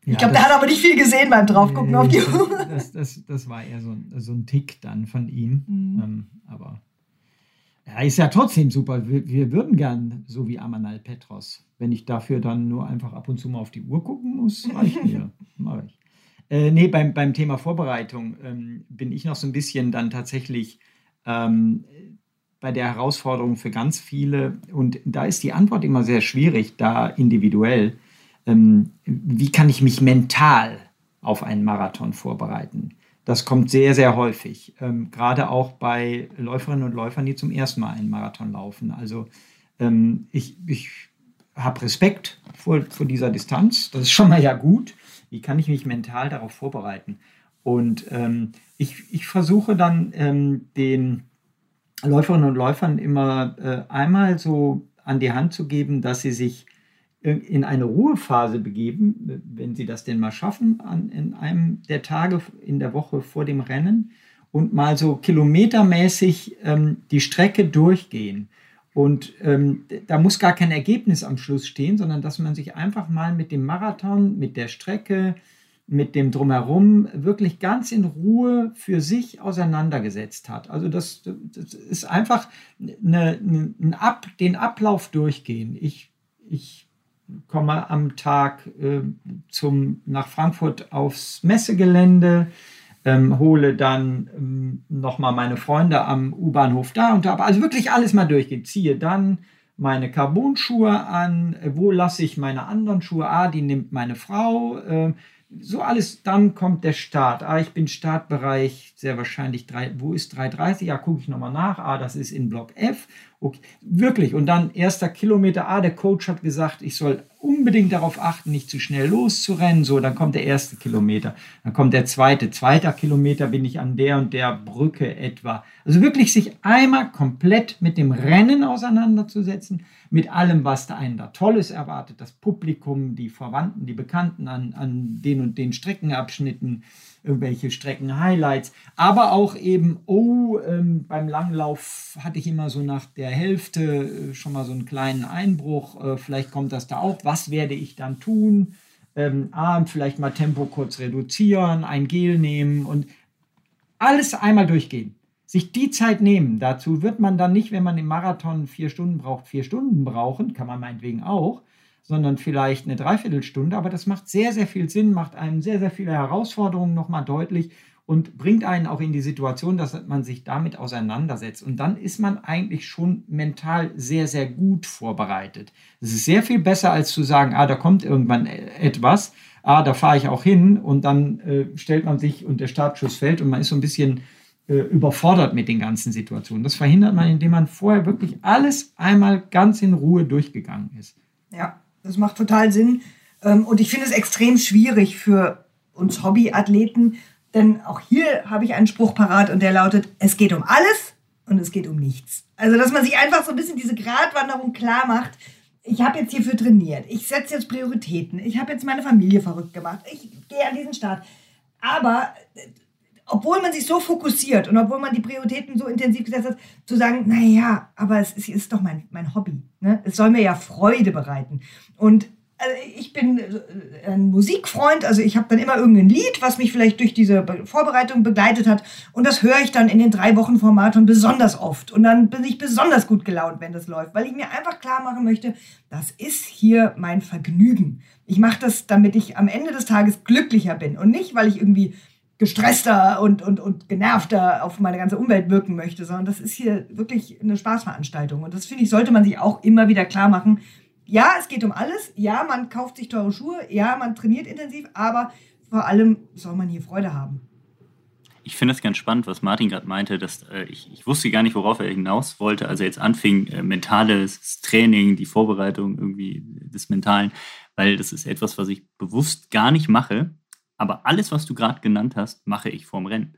Ja, ich glaube, der hat aber nicht viel gesehen beim Draufgucken nee, auf die Uhr. Das, das, das, war eher so, so ein Tick dann von ihm. Mhm. Ähm, aber Ja, ist ja trotzdem super. Wir, wir, würden gern so wie Amanal Petros. Wenn ich dafür dann nur einfach ab und zu mal auf die Uhr gucken muss, reicht mir. Mach ich. Äh, nee, beim, beim Thema Vorbereitung ähm, bin ich noch so ein bisschen dann tatsächlich ähm, bei der Herausforderung für ganz viele. Und da ist die Antwort immer sehr schwierig, da individuell. Ähm, wie kann ich mich mental auf einen Marathon vorbereiten? Das kommt sehr, sehr häufig, ähm, gerade auch bei Läuferinnen und Läufern, die zum ersten Mal einen Marathon laufen. Also ähm, ich, ich habe Respekt vor, vor dieser Distanz, das ist schon mal ja gut. Wie kann ich mich mental darauf vorbereiten? Und ähm, ich, ich versuche dann ähm, den Läuferinnen und Läufern immer äh, einmal so an die Hand zu geben, dass sie sich in eine Ruhephase begeben, wenn Sie das denn mal schaffen, an, in einem der Tage in der Woche vor dem Rennen und mal so kilometermäßig ähm, die Strecke durchgehen. Und ähm, da muss gar kein Ergebnis am Schluss stehen, sondern dass man sich einfach mal mit dem Marathon, mit der Strecke, mit dem Drumherum wirklich ganz in Ruhe für sich auseinandergesetzt hat. Also das, das ist einfach eine, eine, Ab, den Ablauf durchgehen. Ich, ich komme am Tag äh, zum, nach Frankfurt aufs Messegelände, ähm, hole dann ähm, nochmal meine Freunde am U-Bahnhof da und da. Also wirklich alles mal durchgehen. Ziehe dann meine Carbon-Schuhe an. Wo lasse ich meine anderen Schuhe? Ah, die nimmt meine Frau. Äh, so alles, dann kommt der Start. Ah, ich bin Startbereich, sehr wahrscheinlich, 3, wo ist 330? Ja, gucke ich nochmal nach. Ah, das ist in Block F. Okay, wirklich. Und dann erster Kilometer. Ah, der Coach hat gesagt, ich soll unbedingt darauf achten, nicht zu schnell loszurennen. So, dann kommt der erste Kilometer. Dann kommt der zweite. Zweiter Kilometer bin ich an der und der Brücke etwa. Also wirklich sich einmal komplett mit dem Rennen auseinanderzusetzen, mit allem, was da einen da Tolles erwartet. Das Publikum, die Verwandten, die Bekannten an, an den und den Streckenabschnitten irgendwelche Strecken-Highlights, aber auch eben, oh, ähm, beim Langlauf hatte ich immer so nach der Hälfte äh, schon mal so einen kleinen Einbruch, äh, vielleicht kommt das da auch, was werde ich dann tun? Ähm, ah, vielleicht mal Tempo kurz reduzieren, ein Gel nehmen und alles einmal durchgehen. Sich die Zeit nehmen. Dazu wird man dann nicht, wenn man im Marathon vier Stunden braucht, vier Stunden brauchen, kann man meinetwegen auch, sondern vielleicht eine Dreiviertelstunde. Aber das macht sehr, sehr viel Sinn, macht einem sehr, sehr viele Herausforderungen nochmal deutlich und bringt einen auch in die Situation, dass man sich damit auseinandersetzt. Und dann ist man eigentlich schon mental sehr, sehr gut vorbereitet. Es ist sehr viel besser, als zu sagen, ah, da kommt irgendwann etwas, ah, da fahre ich auch hin und dann äh, stellt man sich und der Startschuss fällt und man ist so ein bisschen äh, überfordert mit den ganzen Situationen. Das verhindert man, indem man vorher wirklich alles einmal ganz in Ruhe durchgegangen ist. Ja, das macht total Sinn. Ähm, und ich finde es extrem schwierig für uns Hobbyathleten, denn auch hier habe ich einen Spruch parat und der lautet, es geht um alles und es geht um nichts. Also, dass man sich einfach so ein bisschen diese Gratwanderung klar macht. Ich habe jetzt hierfür trainiert. Ich setze jetzt Prioritäten. Ich habe jetzt meine Familie verrückt gemacht. Ich gehe an diesen Start. Aber obwohl man sich so fokussiert und obwohl man die Prioritäten so intensiv gesetzt hat, zu sagen, naja, aber es ist, ist doch mein, mein Hobby. Ne? Es soll mir ja Freude bereiten. Und also ich bin äh, ein Musikfreund, also ich habe dann immer irgendein Lied, was mich vielleicht durch diese Vorbereitung begleitet hat. Und das höre ich dann in den drei Wochen vor Marathon besonders oft. Und dann bin ich besonders gut gelaunt, wenn das läuft, weil ich mir einfach klar machen möchte, das ist hier mein Vergnügen. Ich mache das, damit ich am Ende des Tages glücklicher bin und nicht, weil ich irgendwie gestresster und, und, und genervter auf meine ganze Umwelt wirken möchte, sondern das ist hier wirklich eine Spaßveranstaltung. Und das finde ich, sollte man sich auch immer wieder klar machen. Ja, es geht um alles. Ja, man kauft sich teure Schuhe. Ja, man trainiert intensiv. Aber vor allem soll man hier Freude haben. Ich finde es ganz spannend, was Martin gerade meinte, dass äh, ich, ich wusste gar nicht, worauf er hinaus wollte, als er jetzt anfing, äh, mentales Training, die Vorbereitung irgendwie des Mentalen, weil das ist etwas, was ich bewusst gar nicht mache, aber alles, was du gerade genannt hast, mache ich vorm Rennen.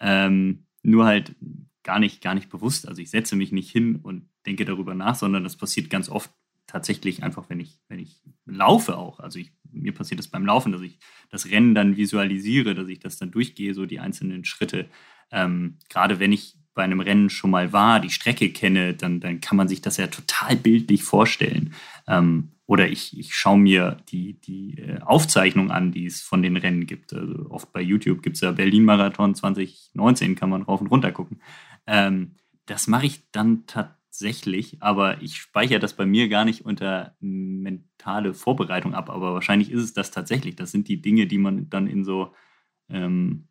Ähm, nur halt gar nicht, gar nicht bewusst. Also ich setze mich nicht hin und denke darüber nach, sondern das passiert ganz oft tatsächlich einfach, wenn ich, wenn ich laufe auch. Also ich, mir passiert das beim Laufen, dass ich das Rennen dann visualisiere, dass ich das dann durchgehe, so die einzelnen Schritte. Ähm, gerade wenn ich bei einem Rennen schon mal war, die Strecke kenne, dann, dann kann man sich das ja total bildlich vorstellen. Ähm, oder ich, ich schaue mir die, die äh, Aufzeichnung an, die es von den Rennen gibt. Also oft bei YouTube gibt es ja Berlin-Marathon 2019, kann man rauf und runter gucken. Ähm, das mache ich dann tatsächlich, aber ich speichere das bei mir gar nicht unter mentale Vorbereitung ab. Aber wahrscheinlich ist es das tatsächlich. Das sind die Dinge, die man dann in so ähm,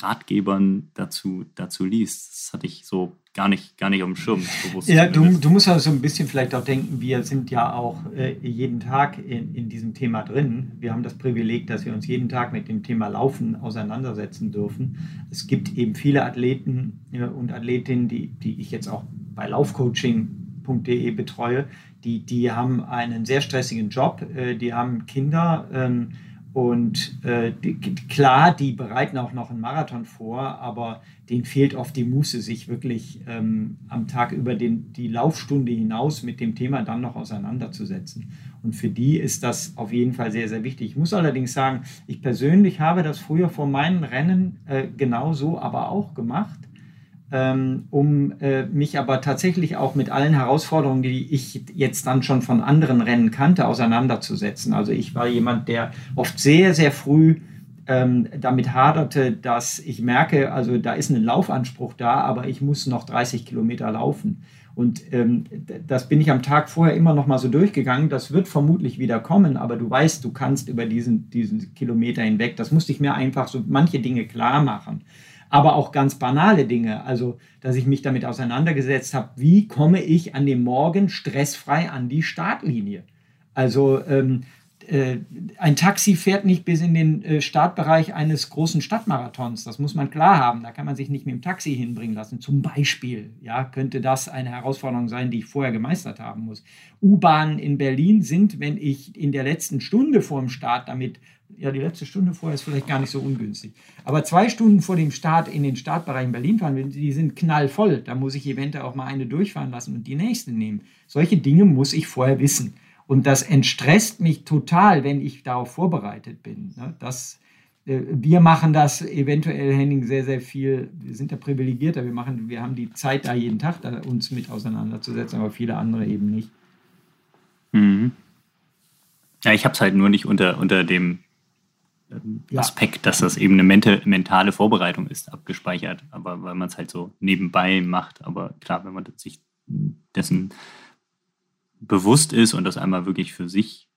Ratgebern dazu, dazu liest. Das hatte ich so gar nicht, gar nicht auf dem Schirm. Ja, du, du musst also ein bisschen vielleicht auch denken, wir sind ja auch äh, jeden Tag in, in diesem Thema drin. Wir haben das Privileg, dass wir uns jeden Tag mit dem Thema Laufen auseinandersetzen dürfen. Es gibt eben viele Athleten äh, und Athletinnen, die, die ich jetzt auch bei laufcoaching.de betreue, die, die haben einen sehr stressigen Job, äh, die haben Kinder. Ähm, und äh, klar, die bereiten auch noch einen Marathon vor, aber denen fehlt oft die Muße, sich wirklich ähm, am Tag über den, die Laufstunde hinaus mit dem Thema dann noch auseinanderzusetzen. Und für die ist das auf jeden Fall sehr, sehr wichtig. Ich muss allerdings sagen, ich persönlich habe das früher vor meinen Rennen äh, genauso aber auch gemacht um äh, mich aber tatsächlich auch mit allen Herausforderungen, die ich jetzt dann schon von anderen Rennen kannte, auseinanderzusetzen. Also ich war jemand, der oft sehr, sehr früh ähm, damit haderte, dass ich merke, also da ist ein Laufanspruch da, aber ich muss noch 30 Kilometer laufen. Und ähm, das bin ich am Tag vorher immer noch mal so durchgegangen. Das wird vermutlich wieder kommen, aber du weißt, du kannst über diesen, diesen Kilometer hinweg. Das musste ich mir einfach so manche Dinge klar machen aber auch ganz banale Dinge. Also, dass ich mich damit auseinandergesetzt habe, wie komme ich an dem Morgen stressfrei an die Startlinie? Also, ähm, äh, ein Taxi fährt nicht bis in den äh, Startbereich eines großen Stadtmarathons. Das muss man klar haben. Da kann man sich nicht mit dem Taxi hinbringen lassen. Zum Beispiel ja, könnte das eine Herausforderung sein, die ich vorher gemeistert haben muss. U-Bahnen in Berlin sind, wenn ich in der letzten Stunde vor dem Start damit ja, die letzte Stunde vorher ist vielleicht gar nicht so ungünstig. Aber zwei Stunden vor dem Start in den Startbereich in Berlin fahren, die sind knallvoll. Da muss ich eventuell auch mal eine durchfahren lassen und die nächste nehmen. Solche Dinge muss ich vorher wissen. Und das entstresst mich total, wenn ich darauf vorbereitet bin. Ne? Das, äh, wir machen das eventuell, Henning, sehr, sehr viel. Wir sind da privilegierter. Wir, machen, wir haben die Zeit da jeden Tag, da uns mit auseinanderzusetzen, aber viele andere eben nicht. Mhm. Ja, ich habe es halt nur nicht unter, unter dem ja. Aspekt, dass das eben eine mentale Vorbereitung ist, abgespeichert, aber weil man es halt so nebenbei macht. Aber klar, wenn man sich dessen bewusst ist und das einmal wirklich für sich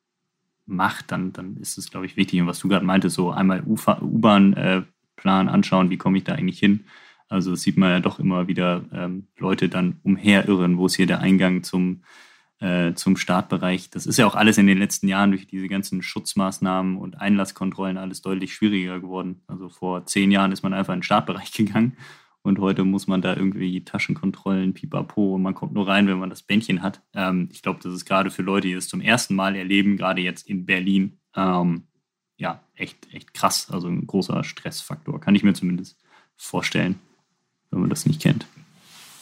macht, dann, dann ist es, glaube ich, wichtig. Und was du gerade meintest, so einmal U-Bahn-Plan äh, anschauen, wie komme ich da eigentlich hin? Also das sieht man ja doch immer wieder ähm, Leute dann umherirren, wo ist hier der Eingang zum äh, zum Startbereich. Das ist ja auch alles in den letzten Jahren durch diese ganzen Schutzmaßnahmen und Einlasskontrollen alles deutlich schwieriger geworden. Also vor zehn Jahren ist man einfach in den Startbereich gegangen und heute muss man da irgendwie Taschenkontrollen, pipapo, und man kommt nur rein, wenn man das Bändchen hat. Ähm, ich glaube, das ist gerade für Leute, die das zum ersten Mal erleben, gerade jetzt in Berlin, ähm, ja, echt, echt krass. Also ein großer Stressfaktor, kann ich mir zumindest vorstellen, wenn man das nicht kennt.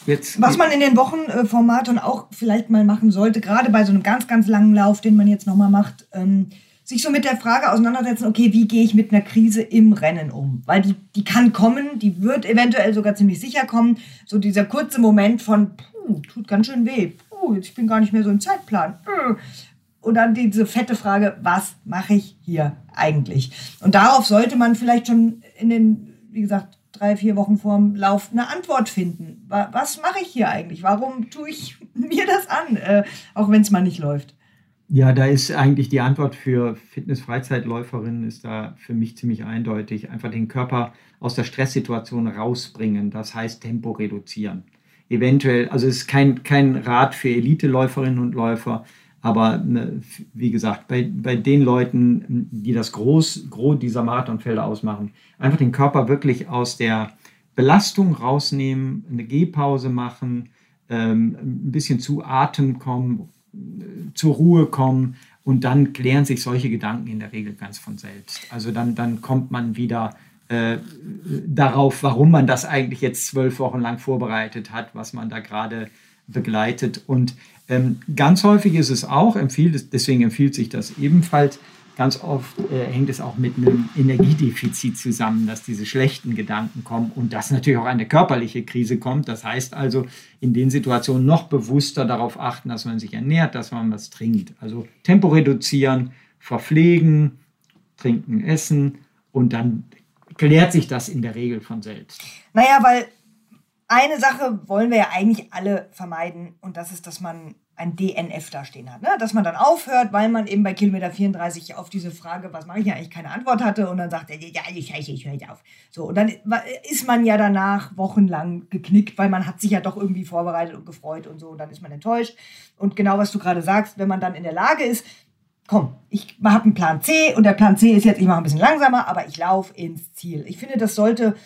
Jetzt Was man in den Wochen vor Marathon auch vielleicht mal machen sollte, gerade bei so einem ganz, ganz langen Lauf, den man jetzt nochmal macht, ähm, sich so mit der Frage auseinandersetzen, okay, wie gehe ich mit einer Krise im Rennen um? Weil die, die kann kommen, die wird eventuell sogar ziemlich sicher kommen. So dieser kurze Moment von, puh, tut ganz schön weh, puh, ich bin gar nicht mehr so im Zeitplan. Äh. Und dann diese fette Frage, was mache ich hier eigentlich? Und darauf sollte man vielleicht schon in den, wie gesagt, drei, vier Wochen vorm Lauf eine Antwort finden. Was mache ich hier eigentlich? Warum tue ich mir das an, äh, auch wenn es mal nicht läuft? Ja, da ist eigentlich die Antwort für Fitness-Freizeitläuferinnen ist da für mich ziemlich eindeutig. Einfach den Körper aus der Stresssituation rausbringen. Das heißt Tempo reduzieren. Eventuell, also es ist kein, kein Rat für Elite-Läuferinnen und Läufer, aber ne, wie gesagt, bei, bei den Leuten, die das Groß, Gros dieser Marathonfelder ausmachen, einfach den Körper wirklich aus der Belastung rausnehmen, eine Gehpause machen, ähm, ein bisschen zu Atem kommen, zur Ruhe kommen und dann klären sich solche Gedanken in der Regel ganz von selbst. Also dann, dann kommt man wieder äh, darauf, warum man das eigentlich jetzt zwölf Wochen lang vorbereitet hat, was man da gerade begleitet. Und ähm, ganz häufig ist es auch, empfiehlt, deswegen empfiehlt sich das ebenfalls, ganz oft äh, hängt es auch mit einem Energiedefizit zusammen, dass diese schlechten Gedanken kommen und dass natürlich auch eine körperliche Krise kommt. Das heißt also, in den Situationen noch bewusster darauf achten, dass man sich ernährt, dass man was trinkt. Also Tempo reduzieren, verpflegen, trinken, essen und dann klärt sich das in der Regel von selbst. Naja, weil eine Sache wollen wir ja eigentlich alle vermeiden und das ist, dass man ein DNF da stehen hat. Ne? Dass man dann aufhört, weil man eben bei Kilometer 34 auf diese Frage, was mache ich eigentlich, keine Antwort hatte und dann sagt er, ja, ich scheiße, ich höre jetzt auf. So, und dann ist man ja danach wochenlang geknickt, weil man hat sich ja doch irgendwie vorbereitet und gefreut und so und dann ist man enttäuscht. Und genau, was du gerade sagst, wenn man dann in der Lage ist, komm, ich habe einen Plan C und der Plan C ist jetzt, ich mache ein bisschen langsamer, aber ich laufe ins Ziel. Ich finde, das sollte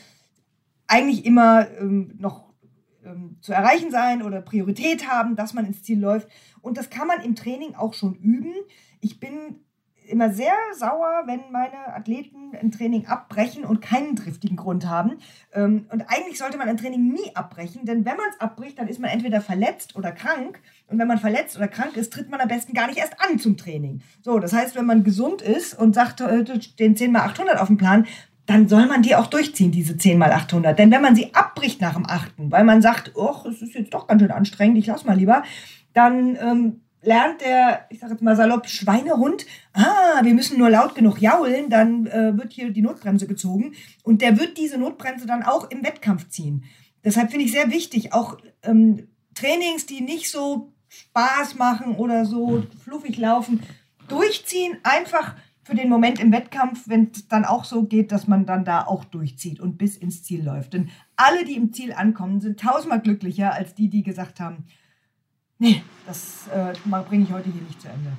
eigentlich immer ähm, noch ähm, zu erreichen sein oder Priorität haben, dass man ins Ziel läuft. Und das kann man im Training auch schon üben. Ich bin immer sehr sauer, wenn meine Athleten ein Training abbrechen und keinen triftigen Grund haben. Ähm, und eigentlich sollte man ein Training nie abbrechen, denn wenn man es abbricht, dann ist man entweder verletzt oder krank. Und wenn man verletzt oder krank ist, tritt man am besten gar nicht erst an zum Training. So, das heißt, wenn man gesund ist und sagt, heute stehen 10 mal 800 auf dem Plan, dann soll man die auch durchziehen, diese 10 mal 800. Denn wenn man sie abbricht nach dem 8., weil man sagt, oh, es ist jetzt doch ganz schön anstrengend, ich lass mal lieber, dann ähm, lernt der, ich sage jetzt mal salopp, Schweinehund, ah, wir müssen nur laut genug jaulen, dann äh, wird hier die Notbremse gezogen. Und der wird diese Notbremse dann auch im Wettkampf ziehen. Deshalb finde ich sehr wichtig, auch ähm, Trainings, die nicht so Spaß machen oder so fluffig laufen, durchziehen, einfach für den Moment im Wettkampf, wenn es dann auch so geht, dass man dann da auch durchzieht und bis ins Ziel läuft. Denn alle, die im Ziel ankommen, sind tausendmal glücklicher als die, die gesagt haben, nee, das äh, bringe ich heute hier nicht zu Ende.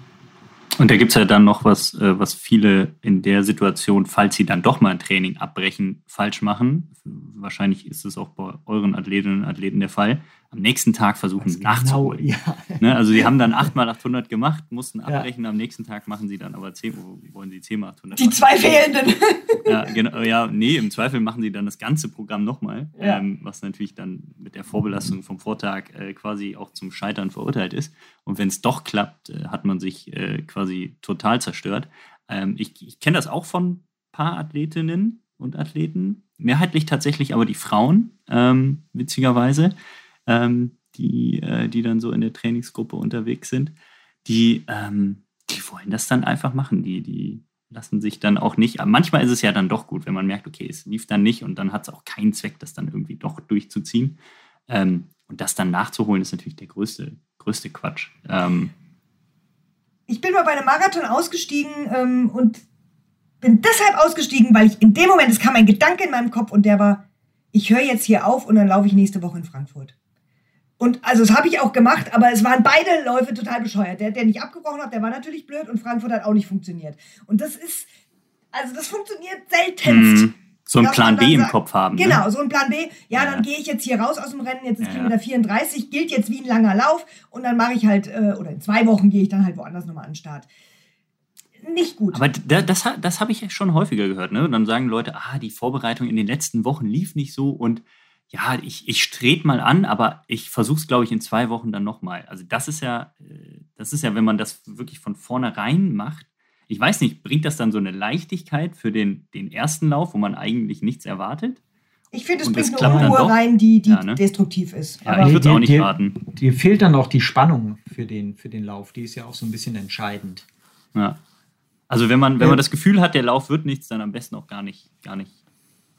Und da gibt es ja dann noch was, äh, was viele in der Situation, falls sie dann doch mal ein Training abbrechen, falsch machen. Wahrscheinlich ist es auch bei euren Athletinnen und Athleten der Fall am nächsten Tag versuchen genau, nachzuholen. Ja. Ne, also sie haben dann 8 mal 800 gemacht, mussten abbrechen, ja. am nächsten Tag machen sie dann aber 10, wollen sie 10 mal 800 Die machen. zwei fehlenden. Ja, genau, ja, nee, im Zweifel machen sie dann das ganze Programm nochmal, ja. ähm, was natürlich dann mit der Vorbelastung vom Vortag äh, quasi auch zum Scheitern verurteilt ist. Und wenn es doch klappt, äh, hat man sich äh, quasi total zerstört. Ähm, ich ich kenne das auch von ein paar Athletinnen und Athleten, mehrheitlich tatsächlich aber die Frauen, ähm, witzigerweise ähm, die, äh, die dann so in der Trainingsgruppe unterwegs sind, die, ähm, die wollen das dann einfach machen. Die, die lassen sich dann auch nicht. Aber manchmal ist es ja dann doch gut, wenn man merkt, okay, es lief dann nicht und dann hat es auch keinen Zweck, das dann irgendwie doch durchzuziehen. Ähm, und das dann nachzuholen, ist natürlich der größte, größte Quatsch. Ähm, ich bin mal bei einem Marathon ausgestiegen ähm, und bin deshalb ausgestiegen, weil ich in dem Moment, es kam ein Gedanke in meinem Kopf und der war, ich höre jetzt hier auf und dann laufe ich nächste Woche in Frankfurt. Und also das habe ich auch gemacht, aber es waren beide Läufe total bescheuert. Der, der nicht abgebrochen hat, der war natürlich blöd und Frankfurt hat auch nicht funktioniert. Und das ist, also das funktioniert seltenst. Mhm. So ein Plan B im Kopf haben. Ne? Genau, so ein Plan B. Ja, ja. dann gehe ich jetzt hier raus aus dem Rennen, jetzt ist ja. Kilometer 34, gilt jetzt wie ein langer Lauf und dann mache ich halt, äh, oder in zwei Wochen gehe ich dann halt woanders nochmal an den Start. Nicht gut. Aber das, das, das habe ich schon häufiger gehört. Ne? Und dann sagen Leute, ah, die Vorbereitung in den letzten Wochen lief nicht so und ja, ich, ich strebe mal an, aber ich versuche es, glaube ich, in zwei Wochen dann nochmal. Also das ist ja, äh, das ist ja, wenn man das wirklich von vornherein macht, ich weiß nicht, bringt das dann so eine Leichtigkeit für den, den ersten Lauf, wo man eigentlich nichts erwartet? Ich finde, es bringt eine Unruhe rein, die, die ja, ne? destruktiv ist. Ja, aber ich würde es auch nicht dir, raten. Dir fehlt dann auch die Spannung für den, für den Lauf. Die ist ja auch so ein bisschen entscheidend. Ja. Also wenn man, wenn man das Gefühl hat, der Lauf wird nichts, dann am besten auch gar nicht, gar nicht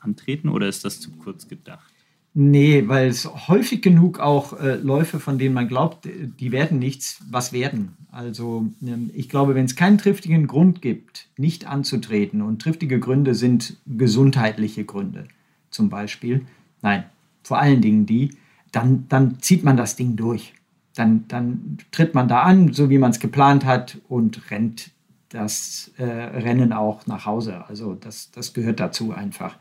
antreten oder ist das zu kurz gedacht? Nee, weil es häufig genug auch äh, Läufe, von denen man glaubt, die werden nichts, was werden. Also ähm, ich glaube, wenn es keinen triftigen Grund gibt, nicht anzutreten, und triftige Gründe sind gesundheitliche Gründe zum Beispiel, nein, vor allen Dingen die, dann, dann zieht man das Ding durch. Dann, dann tritt man da an, so wie man es geplant hat, und rennt das äh, Rennen auch nach Hause. Also das, das gehört dazu einfach.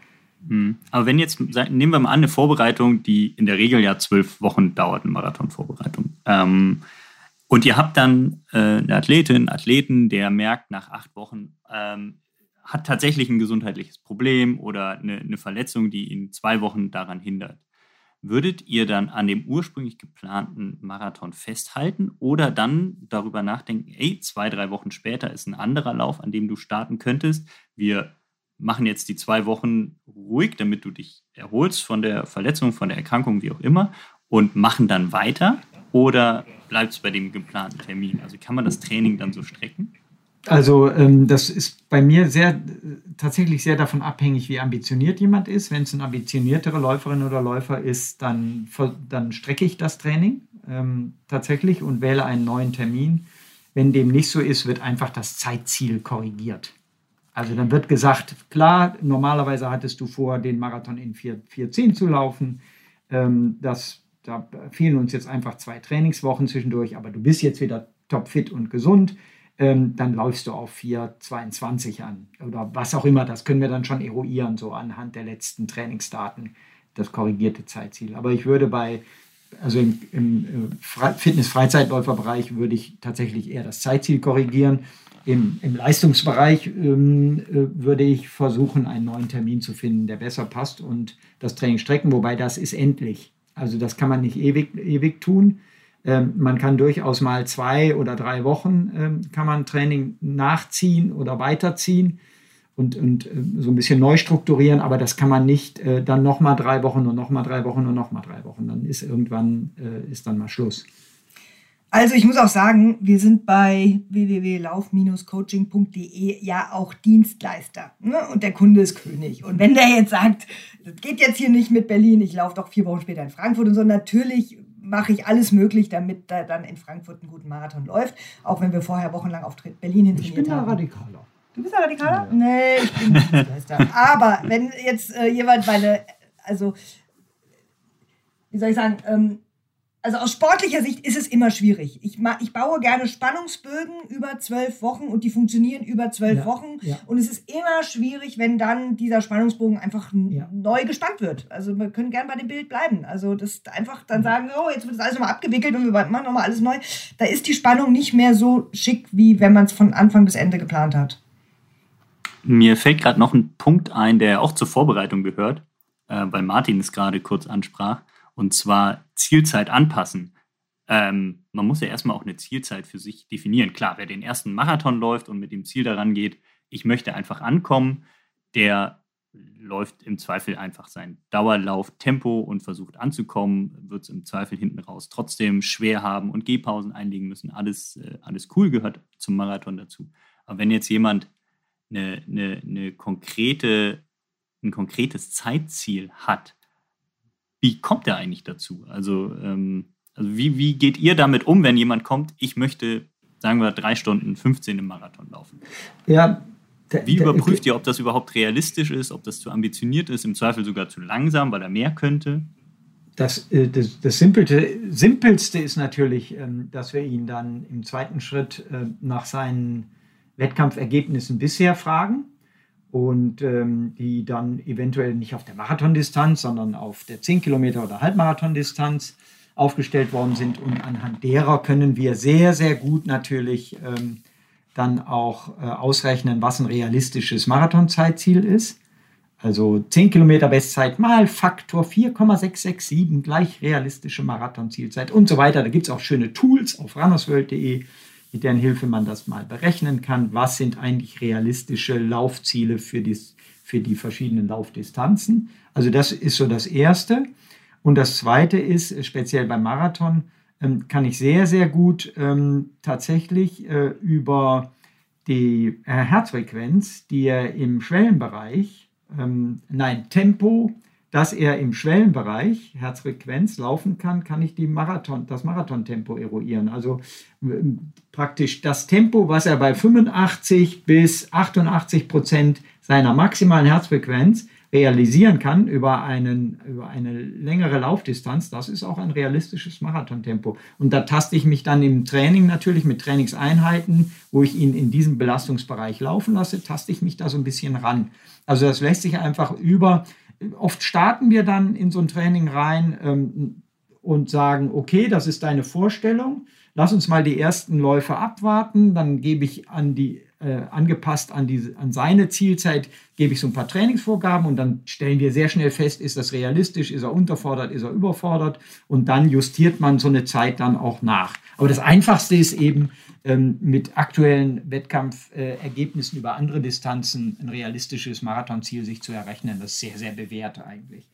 Hm. Aber wenn jetzt, nehmen wir mal an, eine Vorbereitung, die in der Regel ja zwölf Wochen dauert, eine Marathonvorbereitung. Ähm, und ihr habt dann äh, eine Athletin, einen Athleten, der merkt nach acht Wochen, ähm, hat tatsächlich ein gesundheitliches Problem oder eine, eine, Verletzung, die ihn zwei Wochen daran hindert. Würdet ihr dann an dem ursprünglich geplanten Marathon festhalten oder dann darüber nachdenken, ey, zwei, drei Wochen später ist ein anderer Lauf, an dem du starten könntest. Wir machen jetzt die zwei Wochen ruhig, damit du dich erholst von der Verletzung, von der Erkrankung, wie auch immer, und machen dann weiter? Oder bleibt es bei dem geplanten Termin? Also kann man das Training dann so strecken? Also ähm, das ist bei mir sehr tatsächlich sehr davon abhängig, wie ambitioniert jemand ist. Wenn es eine ambitioniertere Läuferin oder Läufer ist, dann, dann strecke ich das Training ähm, tatsächlich und wähle einen neuen Termin. Wenn dem nicht so ist, wird einfach das Zeitziel korrigiert. Also dann wird gesagt, klar, normalerweise hattest du vor, den Marathon in 4.10 zu laufen. Ähm, das, da fehlen uns jetzt einfach zwei Trainingswochen zwischendurch, aber du bist jetzt wieder topfit und gesund ähm, dann läufst du auf 4,22 an oder was auch immer. Das können wir dann schon eruieren, so anhand der letzten Trainingsdaten, das korrigierte Zeitziel. Aber ich würde bei, also im, im äh, Fitness-Freizeitläuferbereich würde ich tatsächlich eher das Zeitziel korrigieren. Im, im Leistungsbereich ähm, äh, würde ich versuchen, einen neuen Termin zu finden, der besser passt und das Training strecken, wobei das ist endlich. Also das kann man nicht ewig, ewig tun. Ähm, man kann durchaus mal zwei oder drei Wochen ähm, kann man Training nachziehen oder weiterziehen und, und äh, so ein bisschen neu strukturieren, aber das kann man nicht äh, dann nochmal drei Wochen und nochmal drei Wochen und nochmal drei Wochen. Dann ist irgendwann äh, ist dann mal Schluss. Also ich muss auch sagen, wir sind bei www.lauf-coaching.de ja auch Dienstleister. Ne? Und der Kunde ist König. Und wenn der jetzt sagt, das geht jetzt hier nicht mit Berlin, ich laufe doch vier Wochen später in Frankfurt und so, natürlich mache ich alles möglich, damit da dann in Frankfurt einen guten Marathon läuft, auch wenn wir vorher wochenlang auf Berlin hin trainiert haben. Ich bin da radikaler. Du bist da radikaler? Ja. Nee, ich bin nicht Aber wenn jetzt äh, jemand meine, also, wie soll ich sagen, ähm, also aus sportlicher Sicht ist es immer schwierig. Ich, ich baue gerne Spannungsbögen über zwölf Wochen und die funktionieren über zwölf ja, Wochen. Ja. Und es ist immer schwierig, wenn dann dieser Spannungsbogen einfach ja. neu gespannt wird. Also wir können gerne bei dem Bild bleiben. Also das einfach dann sagen, oh, jetzt wird das alles nochmal abgewickelt und wir machen nochmal alles neu. Da ist die Spannung nicht mehr so schick, wie wenn man es von Anfang bis Ende geplant hat. Mir fällt gerade noch ein Punkt ein, der auch zur Vorbereitung gehört, äh, weil Martin es gerade kurz ansprach und zwar Zielzeit anpassen. Ähm, man muss ja erstmal auch eine Zielzeit für sich definieren. Klar, wer den ersten Marathon läuft und mit dem Ziel daran geht, ich möchte einfach ankommen, der läuft im Zweifel einfach sein Dauerlauf-Tempo und versucht anzukommen, wird es im Zweifel hinten raus trotzdem schwer haben und Gehpausen einlegen müssen. Alles, äh, alles cool gehört zum Marathon dazu. Aber wenn jetzt jemand eine, eine, eine konkrete, ein konkretes Zeitziel hat, wie kommt er eigentlich dazu? Also, ähm, also wie, wie geht ihr damit um, wenn jemand kommt, ich möchte, sagen wir, drei Stunden 15 im Marathon laufen? Ja. Wie überprüft ihr, ob das überhaupt realistisch ist, ob das zu ambitioniert ist, im Zweifel sogar zu langsam, weil er mehr könnte? Das, äh, das, das Simpelte, Simpelste ist natürlich, ähm, dass wir ihn dann im zweiten Schritt äh, nach seinen Wettkampfergebnissen bisher fragen und ähm, die dann eventuell nicht auf der Marathondistanz, sondern auf der 10 Kilometer oder Halbmarathondistanz aufgestellt worden sind. Und anhand derer können wir sehr, sehr gut natürlich ähm, dann auch äh, ausrechnen, was ein realistisches Marathonzeitziel ist. Also 10 Kilometer Bestzeit mal Faktor 4,667 gleich realistische Marathonzielzeit und so weiter. Da gibt es auch schöne Tools auf runnersworld.de mit deren Hilfe man das mal berechnen kann. Was sind eigentlich realistische Laufziele für die, für die verschiedenen Laufdistanzen? Also das ist so das Erste. Und das Zweite ist, speziell beim Marathon, ähm, kann ich sehr, sehr gut ähm, tatsächlich äh, über die äh, Herzfrequenz, die er im Schwellenbereich, ähm, nein, Tempo, dass er im Schwellenbereich Herzfrequenz laufen kann, kann ich die Marathon, das Marathontempo eruieren. Also praktisch das Tempo, was er bei 85 bis 88 Prozent seiner maximalen Herzfrequenz realisieren kann über, einen, über eine längere Laufdistanz, das ist auch ein realistisches Marathontempo. Und da taste ich mich dann im Training natürlich mit Trainingseinheiten, wo ich ihn in diesem Belastungsbereich laufen lasse, taste ich mich da so ein bisschen ran. Also das lässt sich einfach über oft starten wir dann in so ein Training rein ähm, und sagen, okay, das ist deine Vorstellung, lass uns mal die ersten Läufe abwarten, dann gebe ich an die äh, angepasst an, die, an seine Zielzeit, gebe ich so ein paar Trainingsvorgaben und dann stellen wir sehr schnell fest, ist das realistisch, ist er unterfordert, ist er überfordert und dann justiert man so eine Zeit dann auch nach. Aber das Einfachste ist eben, ähm, mit aktuellen Wettkampfergebnissen über andere Distanzen ein realistisches Marathonziel sich zu errechnen. Das ist sehr, sehr bewährt eigentlich.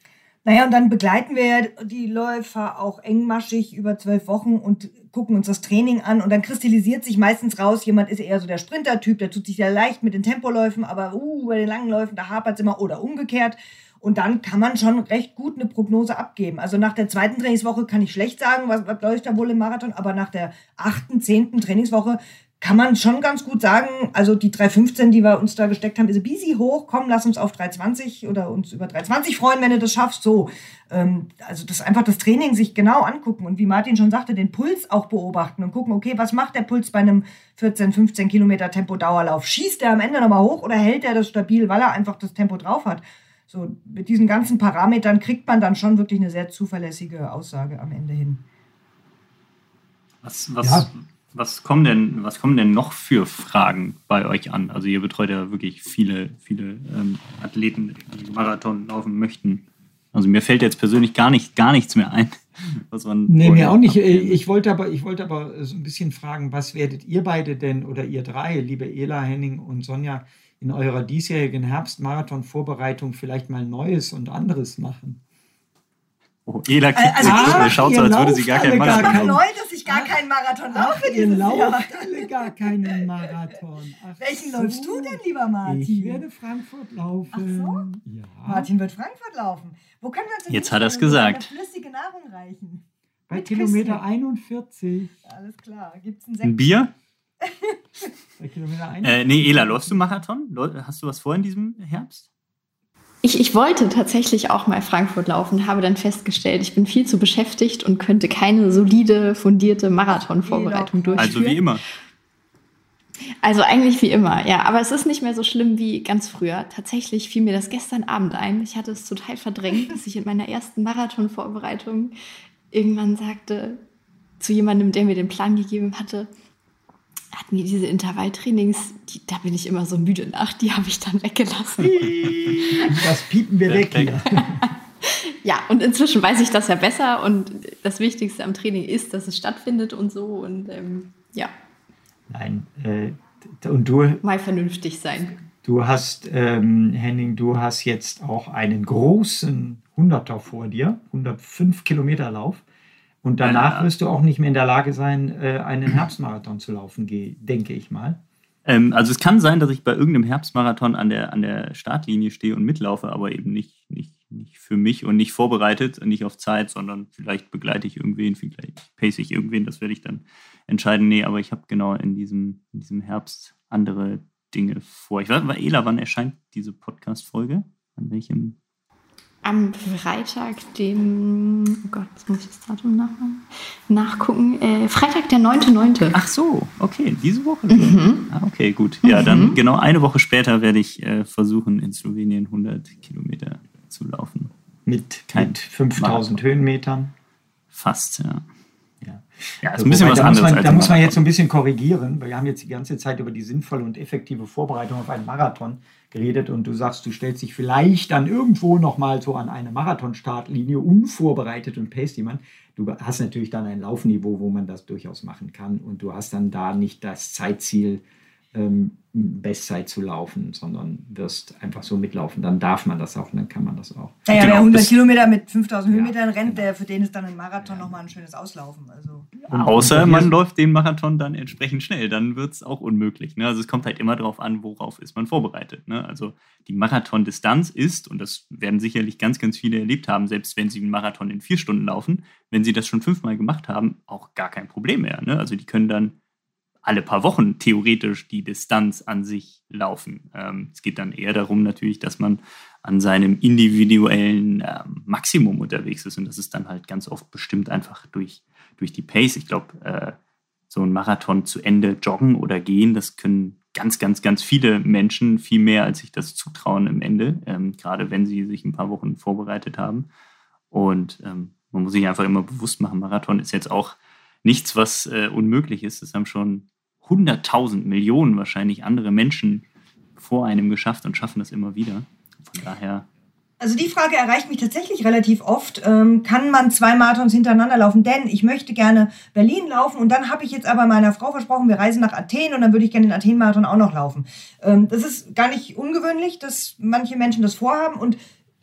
Naja, und dann begleiten wir die Läufer auch engmaschig über zwölf Wochen und gucken uns das Training an. Und dann kristallisiert sich meistens raus, jemand ist eher so der Sprinter-Typ, der tut sich sehr leicht mit den Tempoläufen, aber uh, bei den langen Läufen, da hapert es immer oder umgekehrt. Und dann kann man schon recht gut eine Prognose abgeben. Also nach der zweiten Trainingswoche kann ich schlecht sagen, was, was läuft da wohl im Marathon, aber nach der achten, zehnten Trainingswoche kann man schon ganz gut sagen, also die 315, die wir uns da gesteckt haben, ist ein bisschen hoch. Komm, lass uns auf 320 oder uns über 320 freuen, wenn du das schaffst. So, ähm, also das einfach das Training sich genau angucken und wie Martin schon sagte, den Puls auch beobachten und gucken, okay, was macht der Puls bei einem 14, 15 Kilometer Tempo-Dauerlauf? Schießt der am Ende nochmal hoch oder hält er das stabil, weil er einfach das Tempo drauf hat? So, mit diesen ganzen Parametern kriegt man dann schon wirklich eine sehr zuverlässige Aussage am Ende hin. Was, was, ja. Was, kommen denn, was kommen denn noch für Fragen bei euch an? Also ihr betreut ja wirklich viele, viele ähm, Athleten, die Marathon laufen möchten. Also mir fällt jetzt persönlich gar, nicht, gar nichts mehr ein, was man. Nee, mir auch nicht. Ich wollte, aber, ich wollte aber so ein bisschen fragen, was werdet ihr beide denn oder ihr drei, liebe Ela, Henning und Sonja, in eurer diesjährigen Herbstmarathon-Vorbereitung vielleicht mal Neues und anderes machen? Oh, jeder kriegt also, ah, schaut so, als würde sie gar keinen Marathon laufen. neu, dass ich gar keinen Marathon laufe ach, Ihr lauft alle gar keinen Marathon. Ach Welchen so. läufst du denn, lieber Martin? Ich werde Frankfurt laufen. Ach so? Ja. Martin wird Frankfurt laufen. Wo können wir uns denn Jetzt hat er es gesagt. flüssige Nahrung reichen? Bei Mit Kilometer Küsten. 41. Alles klar. Gibt's ein, ein Bier? Bei Kilometer 41. Äh, nee, Ela, läufst du Marathon? Hast du was vor in diesem Herbst? Ich, ich wollte tatsächlich auch mal Frankfurt laufen, habe dann festgestellt, ich bin viel zu beschäftigt und könnte keine solide, fundierte Marathonvorbereitung durchführen. Also wie immer. Also eigentlich wie immer, ja. Aber es ist nicht mehr so schlimm wie ganz früher. Tatsächlich fiel mir das gestern Abend ein. Ich hatte es total verdrängt, dass ich in meiner ersten Marathonvorbereitung irgendwann sagte zu jemandem, der mir den Plan gegeben hatte, hatten wir diese Intervalltrainings, die, da bin ich immer so müde nach, die habe ich dann weggelassen. Das piepen wir weg hier. ja, und inzwischen weiß ich das ja besser und das Wichtigste am Training ist, dass es stattfindet und so und ähm, ja. Nein, äh, und du. Mal vernünftig sein. Du hast, ähm, Henning, du hast jetzt auch einen großen Hunderter vor dir, 105 Kilometer Lauf. Und danach wirst du auch nicht mehr in der Lage sein, äh, einen Herbstmarathon zu laufen, denke ich mal. Ähm, also es kann sein, dass ich bei irgendeinem Herbstmarathon an der, an der Startlinie stehe und mitlaufe, aber eben nicht, nicht, nicht für mich und nicht vorbereitet, nicht auf Zeit, sondern vielleicht begleite ich irgendwen, vielleicht pace ich irgendwen, das werde ich dann entscheiden. Nee, aber ich habe genau in diesem, in diesem Herbst andere Dinge vor. Ich weiß, Ela, wann erscheint diese Podcast-Folge? An welchem am Freitag, dem, oh Gott, jetzt muss ich das Datum nachmachen, nachgucken, äh, Freitag, der 9.9. Ach so, okay, diese Woche. Mhm. Ah, okay, gut. Ja, dann mhm. genau eine Woche später werde ich äh, versuchen, in Slowenien 100 Kilometer zu laufen. Mit, mit 5000 Höhenmetern? Fast, ja. Ja, ja ist ein bisschen was anderes. Man, da muss man jetzt so ein bisschen korrigieren, weil wir haben jetzt die ganze Zeit über die sinnvolle und effektive Vorbereitung auf einen Marathon geredet und du sagst, du stellst dich vielleicht dann irgendwo nochmal so an eine Marathonstartlinie unvorbereitet und pace jemand. Du hast natürlich dann ein Laufniveau, wo man das durchaus machen kann und du hast dann da nicht das Zeitziel, ähm, Bestzeit zu laufen, sondern wirst einfach so mitlaufen. Dann darf man das auch und dann kann man das auch. Naja, genau, wer 100 Kilometer mit 5000 ja, Höhenmetern rennt, genau. der, für den ist dann ein Marathon ja. nochmal ein schönes Auslaufen. Also. Außer man läuft den Marathon dann entsprechend schnell, dann wird es auch unmöglich. Ne? Also es kommt halt immer darauf an, worauf ist man vorbereitet. Ne? Also die Marathondistanz ist, und das werden sicherlich ganz, ganz viele erlebt haben, selbst wenn sie einen Marathon in vier Stunden laufen, wenn sie das schon fünfmal gemacht haben, auch gar kein Problem mehr. Ne? Also die können dann alle paar Wochen theoretisch die Distanz an sich laufen. Ähm, es geht dann eher darum natürlich, dass man an seinem individuellen ähm, Maximum unterwegs ist und das ist dann halt ganz oft bestimmt einfach durch, durch die Pace. Ich glaube, äh, so ein Marathon zu Ende joggen oder gehen, das können ganz, ganz, ganz viele Menschen, viel mehr als sich das zutrauen im Ende, ähm, gerade wenn sie sich ein paar Wochen vorbereitet haben. Und ähm, man muss sich einfach immer bewusst machen, Marathon ist jetzt auch nichts, was äh, unmöglich ist. Das haben schon hunderttausend Millionen wahrscheinlich andere Menschen vor einem geschafft und schaffen das immer wieder. Von daher. Also die Frage erreicht mich tatsächlich relativ oft. Ähm, kann man zwei Marathons hintereinander laufen? Denn ich möchte gerne Berlin laufen und dann habe ich jetzt aber meiner Frau versprochen, wir reisen nach Athen und dann würde ich gerne den Athen-Marathon auch noch laufen. Ähm, das ist gar nicht ungewöhnlich, dass manche Menschen das vorhaben und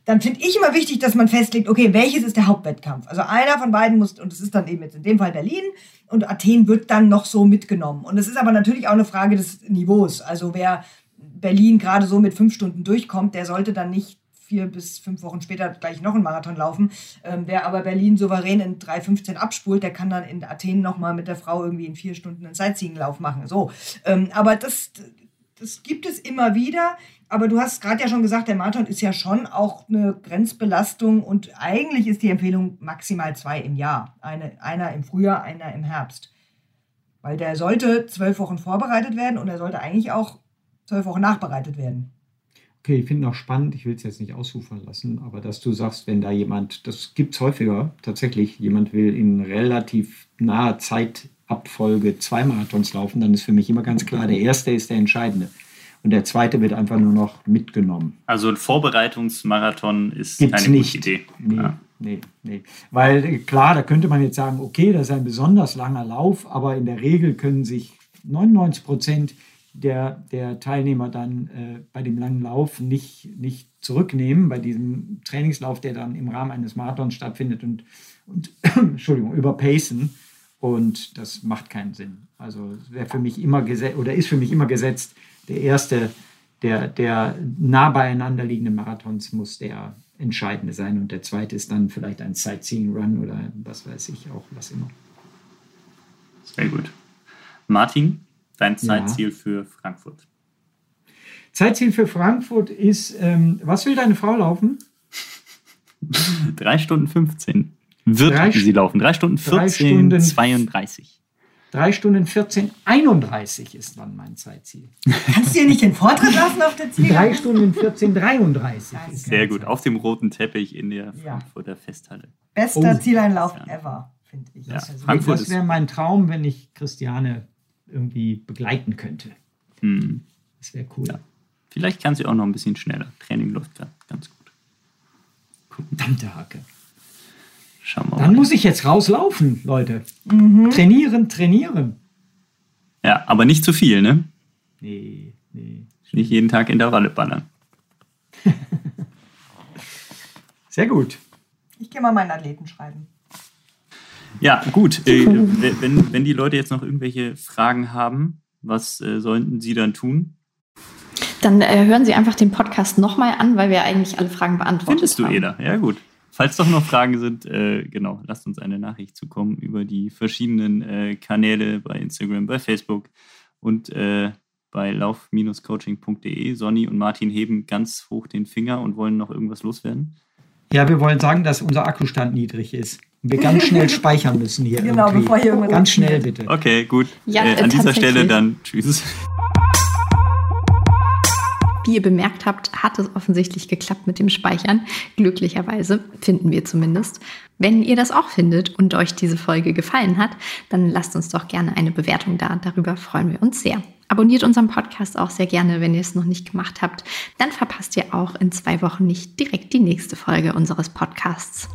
dann finde ich immer wichtig, dass man festlegt, okay, welches ist der Hauptwettkampf? Also einer von beiden muss, und es ist dann eben jetzt in dem Fall Berlin, und Athen wird dann noch so mitgenommen. Und es ist aber natürlich auch eine Frage des Niveaus. Also wer Berlin gerade so mit fünf Stunden durchkommt, der sollte dann nicht vier bis fünf Wochen später gleich noch einen Marathon laufen. Ähm, wer aber Berlin souverän in 3,15 abspult, der kann dann in Athen nochmal mit der Frau irgendwie in vier Stunden einen Sightseeing-Lauf machen. So. Ähm, aber das, das gibt es immer wieder. Aber du hast gerade ja schon gesagt, der Marathon ist ja schon auch eine Grenzbelastung und eigentlich ist die Empfehlung maximal zwei im Jahr. Eine, einer im Frühjahr, einer im Herbst. Weil der sollte zwölf Wochen vorbereitet werden und er sollte eigentlich auch zwölf Wochen nachbereitet werden. Okay, ich finde noch spannend, ich will es jetzt nicht ausufern lassen, aber dass du sagst, wenn da jemand, das gibt es häufiger tatsächlich, jemand will in relativ naher Zeitabfolge zwei Marathons laufen, dann ist für mich immer ganz klar, der erste ist der entscheidende. Und der zweite wird einfach nur noch mitgenommen. Also ein Vorbereitungsmarathon ist Gibt's keine nicht. gute Idee. Nee, Ja. nee, nee. Weil äh, klar, da könnte man jetzt sagen, okay, das ist ein besonders langer Lauf, aber in der Regel können sich 99 Prozent der, der Teilnehmer dann äh, bei dem langen Lauf nicht, nicht zurücknehmen, bei diesem Trainingslauf, der dann im Rahmen eines Marathons stattfindet und, und Entschuldigung, überpacen. Und das macht keinen Sinn. Also wäre für mich immer gesetzt oder ist für mich immer gesetzt, der erste der, der nah beieinander liegenden Marathons muss der entscheidende sein und der zweite ist dann vielleicht ein Sightseeing-Run oder was weiß ich auch, was immer. Sehr gut. Martin, dein Ja. Zeitziel für Frankfurt. Zeitziel für Frankfurt ist, ähm, was will deine Frau laufen? Drei Stunden 15. Wird Drei sie laufen. Drei Stunden drei 14, Stunden- 32. 3 Stunden 14, 31 ist dann mein Zeitziel. Kannst du dir nicht den Vortritt lassen auf der Ziel? 3 Stunden 14, 33 ist Sehr gut. Zeitziel. Auf dem roten Teppich in der Ja. Frankfurter Festhalle. Bester Oh. Zieleinlauf Ja. ever, finde ich. Ja. Also, Frankfurt Das wäre mein Traum, wenn ich Christiane irgendwie begleiten könnte. Hm. Das wäre cool. Ja. Vielleicht kann sie auch noch ein bisschen schneller. Training läuft gerade ganz gut. Verdammte Hacke. Schauen wir Dann mal. muss ich jetzt rauslaufen, Leute. Mhm. Trainieren, trainieren. Ja, aber nicht zu viel, ne? Nee, nee. Nicht jeden Tag Intervalle ballern. Sehr gut. Ich gehe mal meinen Athleten schreiben. Ja, gut. Äh, wenn, wenn die Leute jetzt noch irgendwelche Fragen haben, was äh, sollten sie dann tun? Dann äh, hören Sie einfach den Podcast nochmal an, weil wir eigentlich alle Fragen beantwortet Findest du, haben. Eda? Ja, gut. Falls doch noch Fragen sind, äh, genau, lasst uns eine Nachricht zukommen über die verschiedenen äh, Kanäle bei Instagram, bei Facebook und äh, bei lauf-coaching.de. Sonny und Martin heben ganz hoch den Finger und wollen noch irgendwas loswerden. Ja, wir wollen sagen, dass unser Akkustand niedrig ist. Und wir ganz schnell speichern müssen hier. Genau, irgendwie. bevor hier irgendwas Ganz schnell, bitte. Okay, gut. Ja, äh, an dieser. Stelle dann tschüss. Wie ihr bemerkt habt, hat es offensichtlich geklappt mit dem Speichern. Glücklicherweise, finden wir zumindest. Wenn ihr das auch findet und euch diese Folge gefallen hat, dann lasst uns doch gerne eine Bewertung da. Darüber freuen wir uns sehr. Abonniert unseren Podcast auch sehr gerne, wenn ihr es noch nicht gemacht habt. Dann verpasst ihr auch in zwei Wochen nicht direkt die nächste Folge unseres Podcasts.